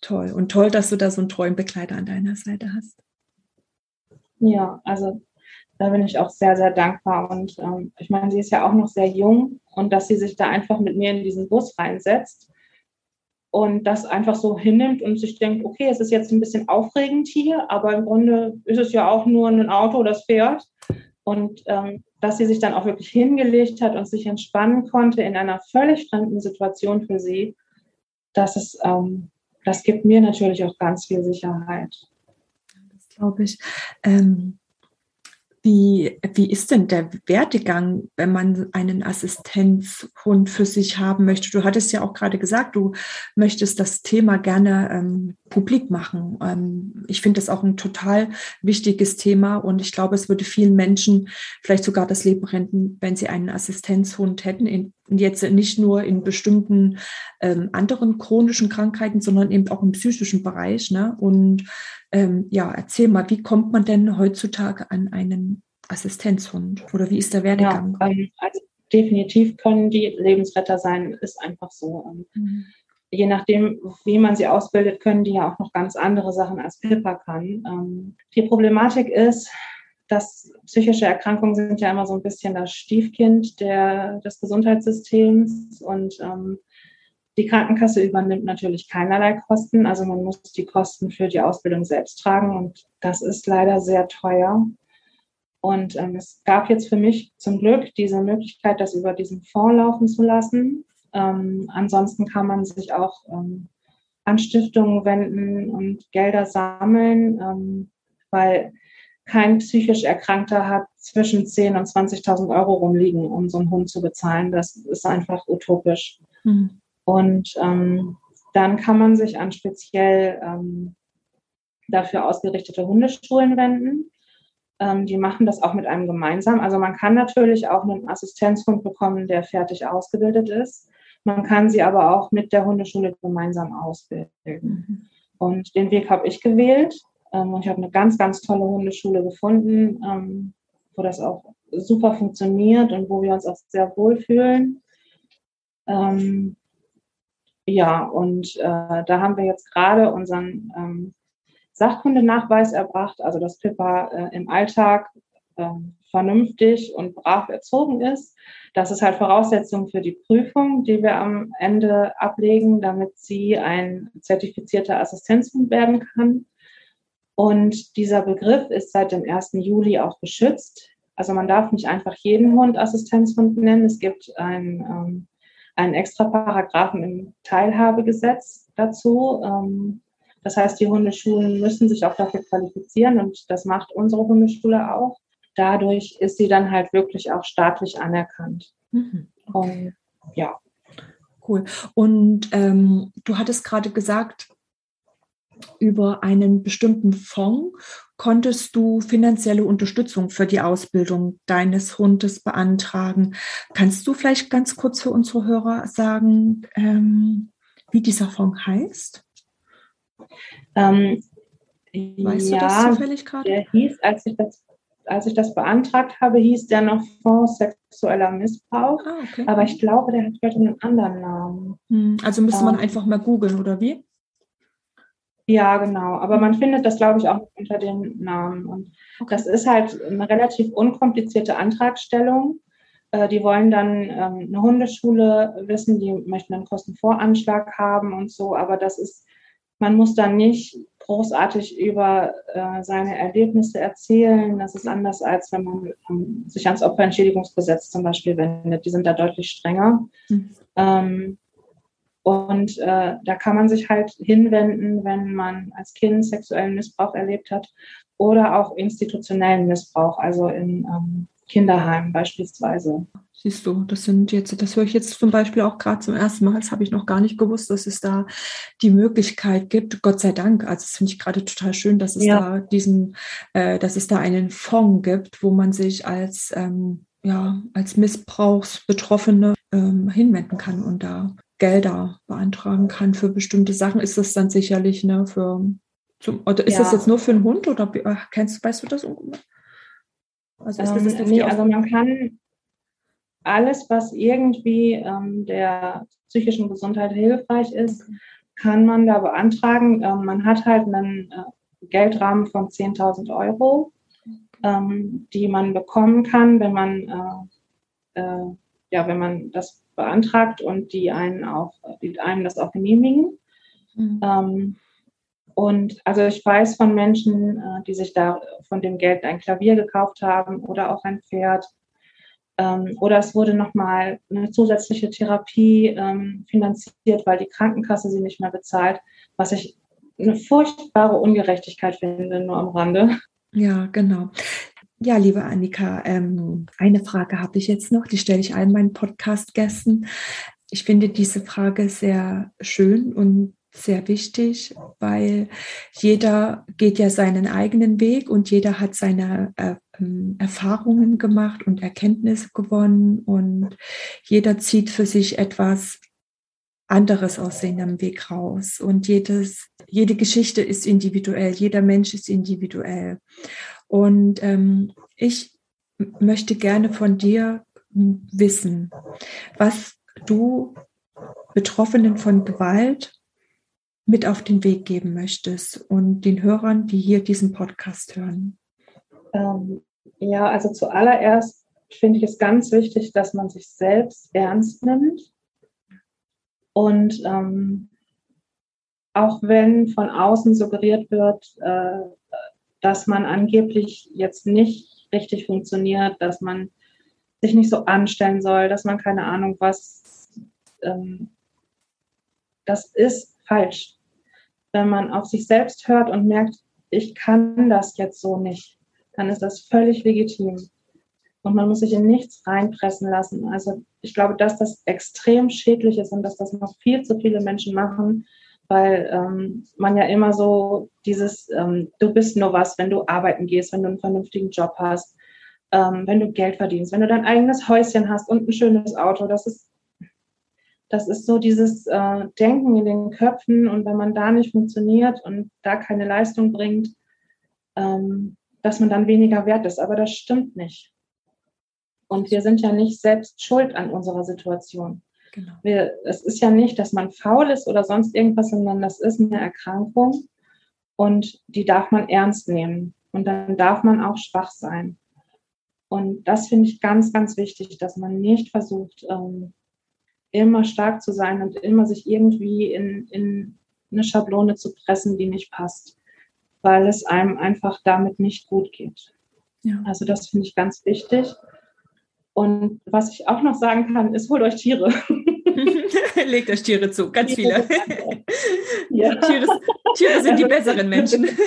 Toll. Und toll, dass du da so einen treuen Begleiter an deiner Seite hast. Ja, also da bin ich auch sehr, sehr dankbar. Und ähm, ich meine, sie ist ja auch noch sehr jung und dass sie sich da einfach mit mir in diesen Bus reinsetzt und das einfach so hinnimmt und sich denkt, okay, es ist jetzt ein bisschen aufregend hier, aber im Grunde ist es ja auch nur ein Auto, das fährt. Und ähm, dass sie sich dann auch wirklich hingelegt hat und sich entspannen konnte in einer völlig fremden Situation für sie, das ist, ähm, das gibt mir natürlich auch ganz viel Sicherheit. Das glaube ich. Ähm wie, wie ist denn der Werdegang, wenn man einen Assistenzhund für sich haben möchte? Du hattest ja auch gerade gesagt, du möchtest das Thema gerne ähm, publik machen. Ähm, ich finde das auch ein total wichtiges Thema und ich glaube, es würde vielen Menschen vielleicht sogar das Leben retten, wenn sie einen Assistenzhund hätten. In, jetzt nicht nur in bestimmten ähm, anderen chronischen Krankheiten, sondern eben auch im psychischen Bereich. Ne? Und ähm, ja, erzähl mal, wie kommt man denn heutzutage an einen Assistenzhund? Oder wie ist der Werdegang? Ja, ähm, also definitiv können die Lebensretter sein, ist einfach so. Mhm. Je nachdem, wie man sie ausbildet, können die ja auch noch ganz andere Sachen als Pippa kann. Ähm, die Problematik ist, dass psychische Erkrankungen sind ja immer so ein bisschen das Stiefkind der, des Gesundheitssystems und ähm, die Krankenkasse übernimmt natürlich keinerlei Kosten. Also man muss die Kosten für die Ausbildung selbst tragen und das ist leider sehr teuer. Und ähm, es gab jetzt für mich zum Glück diese Möglichkeit, das über diesen Fonds laufen zu lassen. Ähm, ansonsten kann man sich auch ähm, an Stiftungen wenden und Gelder sammeln, ähm, weil kein psychisch Erkrankter hat zwischen 10.000 und 20.000 Euro rumliegen, um so einen Hund zu bezahlen. Das ist einfach utopisch. Mhm. Und ähm, dann kann man sich an speziell ähm, dafür ausgerichtete Hundeschulen wenden. Ähm, die machen das auch mit einem gemeinsam. Also man kann natürlich auch einen Assistenzhund bekommen, der fertig ausgebildet ist. Man kann sie aber auch mit der Hundeschule gemeinsam ausbilden. Mhm. Und den Weg habe ich gewählt. Ähm, ich habe eine ganz, ganz tolle Hundeschule gefunden, ähm, wo das auch super funktioniert und wo wir uns auch sehr wohlfühlen. Ähm, ja, und äh, da haben wir jetzt gerade unseren ähm, Sachkundenachweis erbracht, also dass Pippa äh, im Alltag äh, vernünftig und brav erzogen ist. Das ist halt Voraussetzung für die Prüfung, die wir am Ende ablegen, damit sie ein zertifizierter Assistenzhund werden kann. Und dieser Begriff ist seit dem 1. Juli auch geschützt. Also man darf nicht einfach jeden Hund Assistenzhund nennen. Es gibt ein, ähm, einen extra Paragraphen im Teilhabegesetz dazu. Ähm, das heißt, die Hundeschulen müssen sich auch dafür qualifizieren und das macht unsere Hundeschule auch. Dadurch ist sie dann halt wirklich auch staatlich anerkannt. Mhm. Und, ja. Cool. Und ähm, du hattest gerade gesagt, über einen bestimmten Fonds konntest du finanzielle Unterstützung für die Ausbildung deines Hundes beantragen. Kannst du vielleicht ganz kurz für unsere Hörer sagen, ähm, wie dieser Fonds heißt? Ähm, weißt ja, du das zufällig gerade? Der hieß, als ich das als ich das beantragt habe, hieß der noch Fonds sexueller Missbrauch. Ah, okay. Aber ich glaube, der hat heute einen anderen Namen. Hm, also müsste man ähm, einfach mal googeln, oder wie? Ja, genau. Aber man findet das, glaube ich, auch unter dem Namen. Und das ist halt eine relativ unkomplizierte Antragstellung. Äh, die wollen dann ähm, eine Hundeschule wissen, die möchten einen Kostenvoranschlag haben und so. Aber das ist, man muss dann nicht großartig über äh, seine Erlebnisse erzählen. Das ist anders, als wenn man ähm, sich ans Opferentschädigungsgesetz zum Beispiel wendet. Die sind da deutlich strenger. Mhm. Ähm, und äh, da kann man sich halt hinwenden, wenn man als Kind sexuellen Missbrauch erlebt hat oder auch institutionellen Missbrauch, also in ähm, Kinderheimen beispielsweise. Siehst du, das sind jetzt, das höre ich jetzt zum Beispiel auch gerade zum ersten Mal. Das habe ich noch gar nicht gewusst, dass es da die Möglichkeit gibt. Gott sei Dank. Also das finde ich gerade total schön, dass es ja. da diesen, äh, dass es da einen Fonds gibt, wo man sich als ähm, ja als Missbrauchsbetroffene ähm, hinwenden kann und da Gelder beantragen kann für bestimmte Sachen, ist das dann sicherlich ne, für zum, oder ist ja. das jetzt nur für einen Hund oder kennst weißt du das? Also, ist das ähm, jetzt nee, also man kann alles, was irgendwie ähm, der psychischen Gesundheit hilfreich ist, kann man da beantragen. Ähm, man hat halt einen äh, Geldrahmen von 10.000 Euro, ähm, die man bekommen kann, wenn man äh, äh, ja, wenn man das beantragt und die einen auch, die einem das auch genehmigen. Mhm. Ähm, und also ich weiß von Menschen, äh, die sich da von dem Geld ein Klavier gekauft haben oder auch ein Pferd. Ähm, oder es wurde nochmal eine zusätzliche Therapie ähm, finanziert, weil die Krankenkasse sie nicht mehr bezahlt, was ich eine furchtbare Ungerechtigkeit finde, nur am Rande. Ja, genau. Ja, liebe Annika, ähm, eine Frage habe ich jetzt noch, die stelle ich allen meinen Podcast-Gästen. Ich finde diese Frage sehr schön und sehr wichtig, weil jeder geht ja seinen eigenen Weg und jeder hat seine äh, ähm, Erfahrungen gemacht und Erkenntnisse gewonnen und jeder zieht für sich etwas anderes aus seinem Weg raus und jedes, jede Geschichte ist individuell, jeder Mensch ist individuell. Und ähm, ich möchte gerne von dir wissen, was du Betroffenen von Gewalt mit auf den Weg geben möchtest und den Hörern, die hier diesen Podcast hören. Ähm, ja, also zuallererst finde ich es ganz wichtig, dass man sich selbst ernst nimmt. Und ähm, auch wenn von außen suggeriert wird, äh, dass man angeblich jetzt nicht richtig funktioniert, dass man sich nicht so anstellen soll, dass man keine Ahnung was ähm, das ist falsch. Wenn man auf sich selbst hört und merkt, ich kann das jetzt so nicht, dann ist das völlig legitim. Und man muss sich in nichts reinpressen lassen. Also ich glaube, dass das extrem schädlich ist und dass das noch viel zu viele Menschen machen, weil ähm, man ja immer so dieses, ähm, du bist nur was, wenn du arbeiten gehst, wenn du einen vernünftigen Job hast, ähm, wenn du Geld verdienst, wenn du dein eigenes Häuschen hast und ein schönes Auto. Das ist, das ist so dieses äh, Denken in den Köpfen und wenn man da nicht funktioniert und da keine Leistung bringt, ähm, dass man dann weniger wert ist. Aber das stimmt nicht. Und wir sind ja nicht selbst schuld an unserer Situation. Genau. Wir, es ist ja nicht, dass man faul ist oder sonst irgendwas, sondern das ist eine Erkrankung und die darf man ernst nehmen. Und dann darf man auch schwach sein. Und das finde ich ganz, ganz wichtig, dass man nicht versucht, ähm, immer stark zu sein und immer sich irgendwie in, in eine Schablone zu pressen, die nicht passt, weil es einem einfach damit nicht gut geht. Ja. Also das finde ich ganz wichtig. Und was ich auch noch sagen kann, ist, holt euch Tiere. <laughs> Legt euch Tiere zu, ganz viele. Ja. Tiere, Tiere, sind die besseren Menschen. <laughs>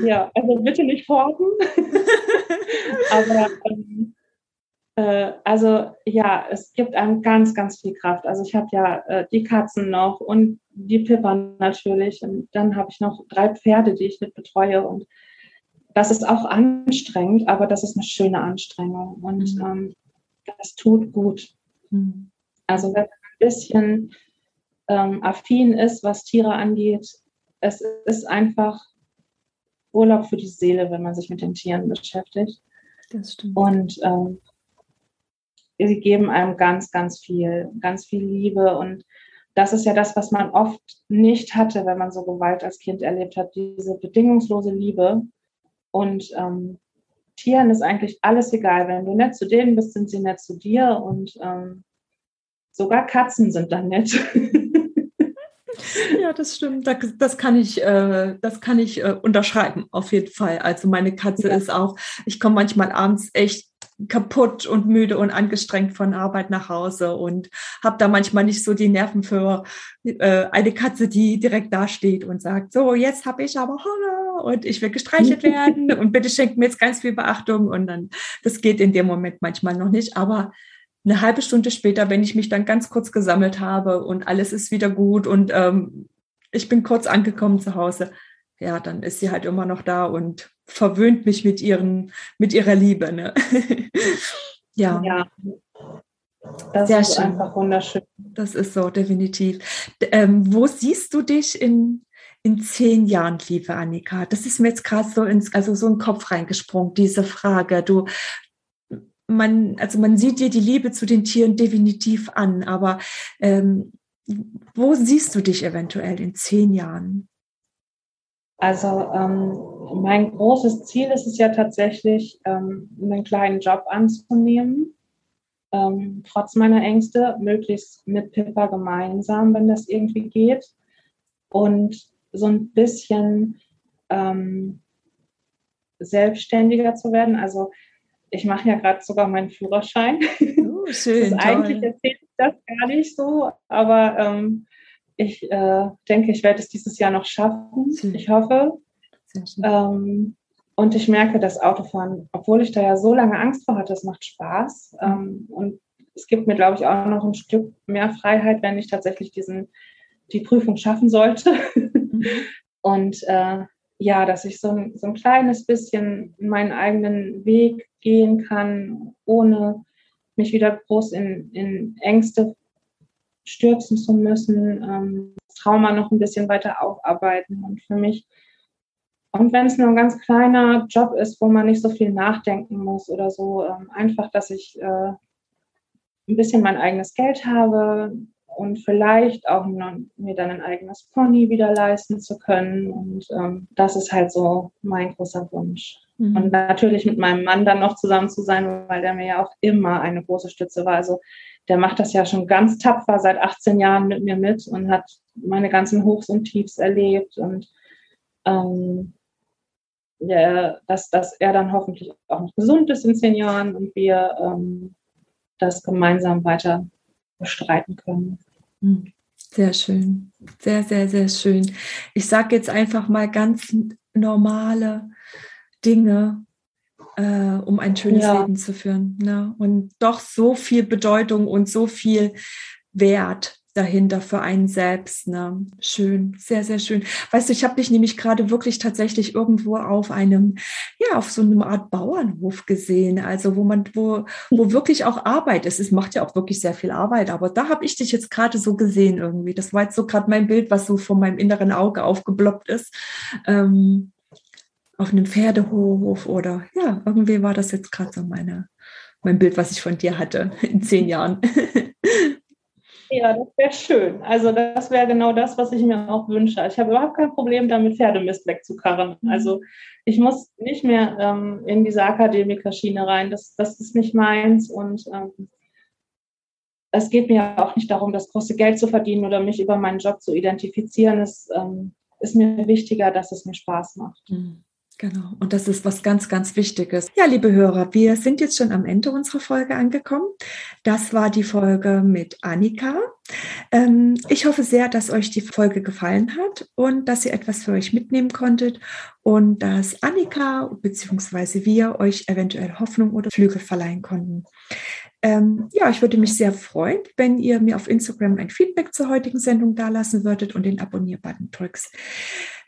Ja, also bitte nicht horten. <laughs> Aber ähm, äh, also ja, es gibt einem ganz, ganz viel Kraft. Also ich habe ja äh, die Katzen noch und die Pippa natürlich. Und dann habe ich noch drei Pferde, die ich mit betreue. Und das ist auch anstrengend, aber das ist eine schöne Anstrengung und mhm. ähm, das tut gut. Mhm. Also wenn man ein bisschen ähm, affin ist, was Tiere angeht, es ist einfach Urlaub für die Seele, wenn man sich mit den Tieren beschäftigt. Das stimmt. Und ähm, sie geben einem ganz, ganz viel, ganz viel Liebe und das ist ja das, was man oft nicht hatte, wenn man so Gewalt als Kind erlebt hat, diese bedingungslose Liebe. Und ähm, Tieren ist eigentlich alles egal. Wenn du nett zu denen bist, sind sie nett zu dir und ähm, sogar Katzen sind dann nett. Ja, das stimmt. Das, das kann ich, äh, das kann ich äh, unterschreiben, auf jeden Fall. Also meine Katze ja. ist auch, ich komme manchmal abends echt kaputt und müde und angestrengt von Arbeit nach Hause und habe da manchmal nicht so die Nerven für äh, eine Katze, die direkt da steht und sagt, so, jetzt habe ich aber Hunger und ich will gestreichelt <laughs> werden und bitte schenkt mir jetzt ganz viel Beachtung und dann, das geht in dem Moment manchmal noch nicht, aber eine halbe Stunde später, wenn ich mich dann ganz kurz gesammelt habe und alles ist wieder gut und ähm, ich bin kurz angekommen zu Hause, ja, dann ist sie halt immer noch da und verwöhnt mich mit ihren, mit ihrer Liebe. Ne? <laughs> ja. ja. Das Sehr ist schön. einfach wunderschön. Das ist so, definitiv. Ähm, wo siehst du dich in, in zehn Jahren, liebe Annika? Das ist mir jetzt gerade so ins, also so in den Kopf reingesprungen, diese Frage. Du, man, also man sieht dir die Liebe zu den Tieren definitiv an, aber ähm, wo siehst du dich eventuell in zehn Jahren? Also ähm, mein großes Ziel ist es ja tatsächlich, ähm, einen kleinen Job anzunehmen, ähm, trotz meiner Ängste, möglichst mit Pippa gemeinsam, wenn das irgendwie geht. Und so ein bisschen ähm, selbstständiger zu werden. Also ich mache ja gerade sogar meinen Führerschein. Oh, schön. eigentlich erzähle ich das gar nicht so, aber ähm, ich äh, denke, ich werde es dieses Jahr noch schaffen. Ich hoffe. Ähm, und ich merke, dass Autofahren, obwohl ich da ja so lange Angst vor hatte, es macht Spaß. Ähm, und es gibt mir, glaube ich, auch noch ein Stück mehr Freiheit, wenn ich tatsächlich diesen, die Prüfung schaffen sollte. Mhm. <laughs> und äh, ja, dass ich so ein, so ein kleines bisschen meinen eigenen Weg gehen kann, ohne mich wieder groß in, in Ängste stürzen zu müssen, ähm, Trauma noch ein bisschen weiter aufarbeiten. Und für mich, und wenn es nur ein ganz kleiner Job ist, wo man nicht so viel nachdenken muss oder so, ähm, einfach, dass ich äh, ein bisschen mein eigenes Geld habe und vielleicht auch mir dann ein eigenes Pony wieder leisten zu können. Und ähm, das ist halt so mein großer Wunsch. Mhm. Und natürlich mit meinem Mann dann noch zusammen zu sein, weil der mir ja auch immer eine große Stütze war. Also der macht das ja schon ganz tapfer seit 18 Jahren mit mir mit und hat meine ganzen Hochs und Tiefs erlebt und ähm, ja, dass, dass er dann hoffentlich auch noch gesund ist in zehn Jahren und wir ähm, das gemeinsam weiter bestreiten können. Hm. Sehr schön. Sehr, sehr, sehr schön. Ich sage jetzt einfach mal ganz normale Dinge, äh, um ein schönes ja. Leben zu führen. Ne? Und doch so viel Bedeutung und so viel Wert dahinter für einen selbst. Ne? Schön, sehr, sehr schön. Weißt du, ich habe dich nämlich gerade wirklich tatsächlich irgendwo auf einem, ja, auf so einem Art Bauernhof gesehen, also wo man, wo, wo wirklich auch Arbeit ist. Es macht ja auch wirklich sehr viel Arbeit, aber da habe ich dich jetzt gerade so gesehen irgendwie. Das war jetzt so gerade mein Bild, was so vor meinem inneren Auge aufgebloppt ist. Ähm, auf einem Pferdehof oder ja, irgendwie war das jetzt gerade so meine, mein Bild, was ich von dir hatte in zehn Jahren. <laughs> Ja, das wäre schön. Also das wäre genau das, was ich mir auch wünsche. Ich habe überhaupt kein Problem damit, Pferdemist wegzukarren. Mhm. Also ich muss nicht mehr ähm, in diese Akademikerschiene rein. Das, das ist nicht meins. Und ähm, es geht mir auch nicht darum, das große Geld zu verdienen oder mich über meinen Job zu identifizieren. Es ähm, ist mir wichtiger, dass es mir Spaß macht. Mhm. Genau. Und das ist was ganz, ganz Wichtiges. Ja, liebe Hörer, wir sind jetzt schon am Ende unserer Folge angekommen. Das war die Folge mit Annika. Ähm, ich hoffe sehr, dass euch die Folge gefallen hat und dass ihr etwas für euch mitnehmen konntet und dass Annika bzw. wir euch eventuell Hoffnung oder Flügel verleihen konnten. Ähm, ja, ich würde mich sehr freuen, wenn ihr mir auf Instagram ein Feedback zur heutigen Sendung dalassen würdet und den Abonnier-Button drückt.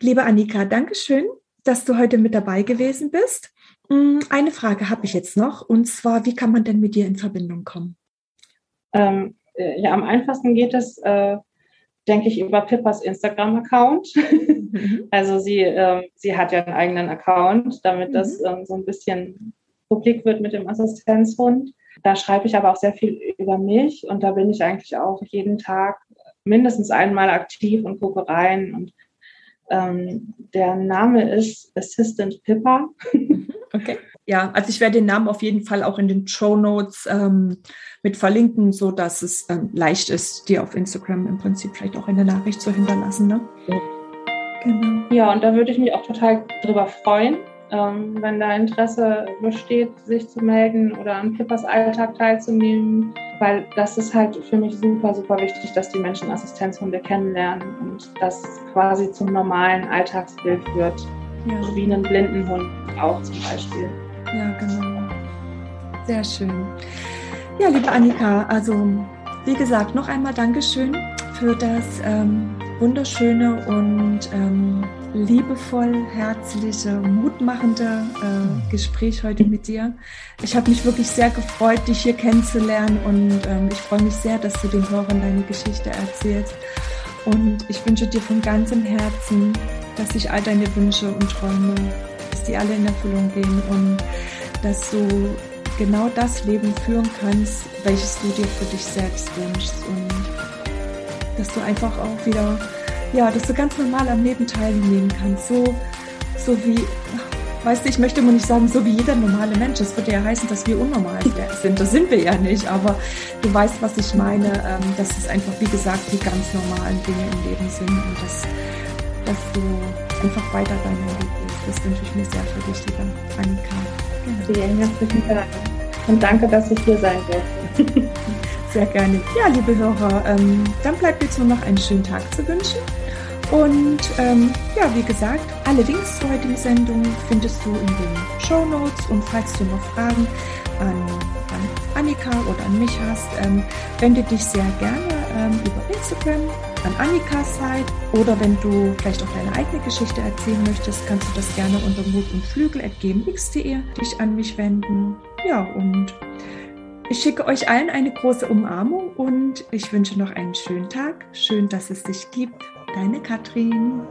Liebe Annika, Dankeschön dass du heute mit dabei gewesen bist. Mm, eine Frage habe ich jetzt noch, und zwar, wie kann man denn mit dir in Verbindung kommen? Ähm, äh, ja, am einfachsten geht es, äh, denke ich, über Pippas Instagram-Account. Mhm. <laughs> Also sie, äh, sie hat ja einen eigenen Account, damit mhm. das ähm, so ein bisschen publik wird mit dem Assistenzhund. Da schreibe ich aber auch sehr viel über mich und da bin ich eigentlich auch jeden Tag mindestens einmal aktiv und gucke rein und ähm, der Name ist Assistant Pippa. <laughs> Okay. Ja, also ich werde den Namen auf jeden Fall auch in den Show Notes ähm, mit verlinken, so dass es ähm, leicht ist, dir auf Instagram im Prinzip vielleicht auch eine Nachricht zu hinterlassen. Ne? Ja. Genau. Ja, und da würde ich mich auch total drüber freuen ähm, wenn da Interesse besteht, sich zu melden oder an Pippas Alltag teilzunehmen, weil das ist halt für mich super, super wichtig, dass die Menschen Assistenzhunde kennenlernen und das quasi zum normalen Alltagsbild wird. Ja. Wie einen blinden Hund auch zum Beispiel. Ja, genau. Sehr schön. Ja, liebe Annika, also wie gesagt, noch einmal Dankeschön für das ähm, wunderschöne und ähm, liebevoll, herzliche, mutmachende äh, Gespräch heute mit dir. Ich habe mich wirklich sehr gefreut, dich hier kennenzulernen und ähm, ich freue mich sehr, dass du den Hörern deine Geschichte erzählst. Und ich wünsche dir von ganzem Herzen, dass sich all deine Wünsche und Träume, dass die alle in Erfüllung gehen und dass du genau das Leben führen kannst, welches du dir für dich selbst wünschst und dass du einfach auch wieder ja, dass du ganz normal am Leben teilnehmen kannst. So, so wie, weißt du, ich möchte immer nicht sagen, so wie jeder normale Mensch. Das würde ja heißen, dass wir unnormal <laughs> sind. Das sind wir ja nicht. Aber du weißt, was ich meine, ähm, dass es einfach, wie gesagt, die ganz normalen Dinge im Leben sind und dass, dass du einfach weiter deinen Weg gehst. Das wünsche ich mir sehr für dich, liebe Annika. Genau. Vielen herzlichen Dank. Und danke, dass ich hier sein durfte. <laughs> Sehr gerne. Ja, liebe Hörer, ähm, dann bleibt jetzt nur noch einen schönen Tag zu wünschen. Und ähm, ja, wie gesagt, alle Links zur heutigen Sendung findest du in den Show Notes. Und falls du noch Fragen an, an Annika oder an mich hast, ähm, wende dich sehr gerne ähm, über Instagram an Annikas Seite. Oder wenn du vielleicht auch deine eigene Geschichte erzählen möchtest, kannst du das gerne unter Mut und Flügel.gmx.de dich an mich wenden. Ja, und ich schicke euch allen eine große Umarmung und ich wünsche noch einen schönen Tag. Schön, dass es dich gibt. Deine Katrin.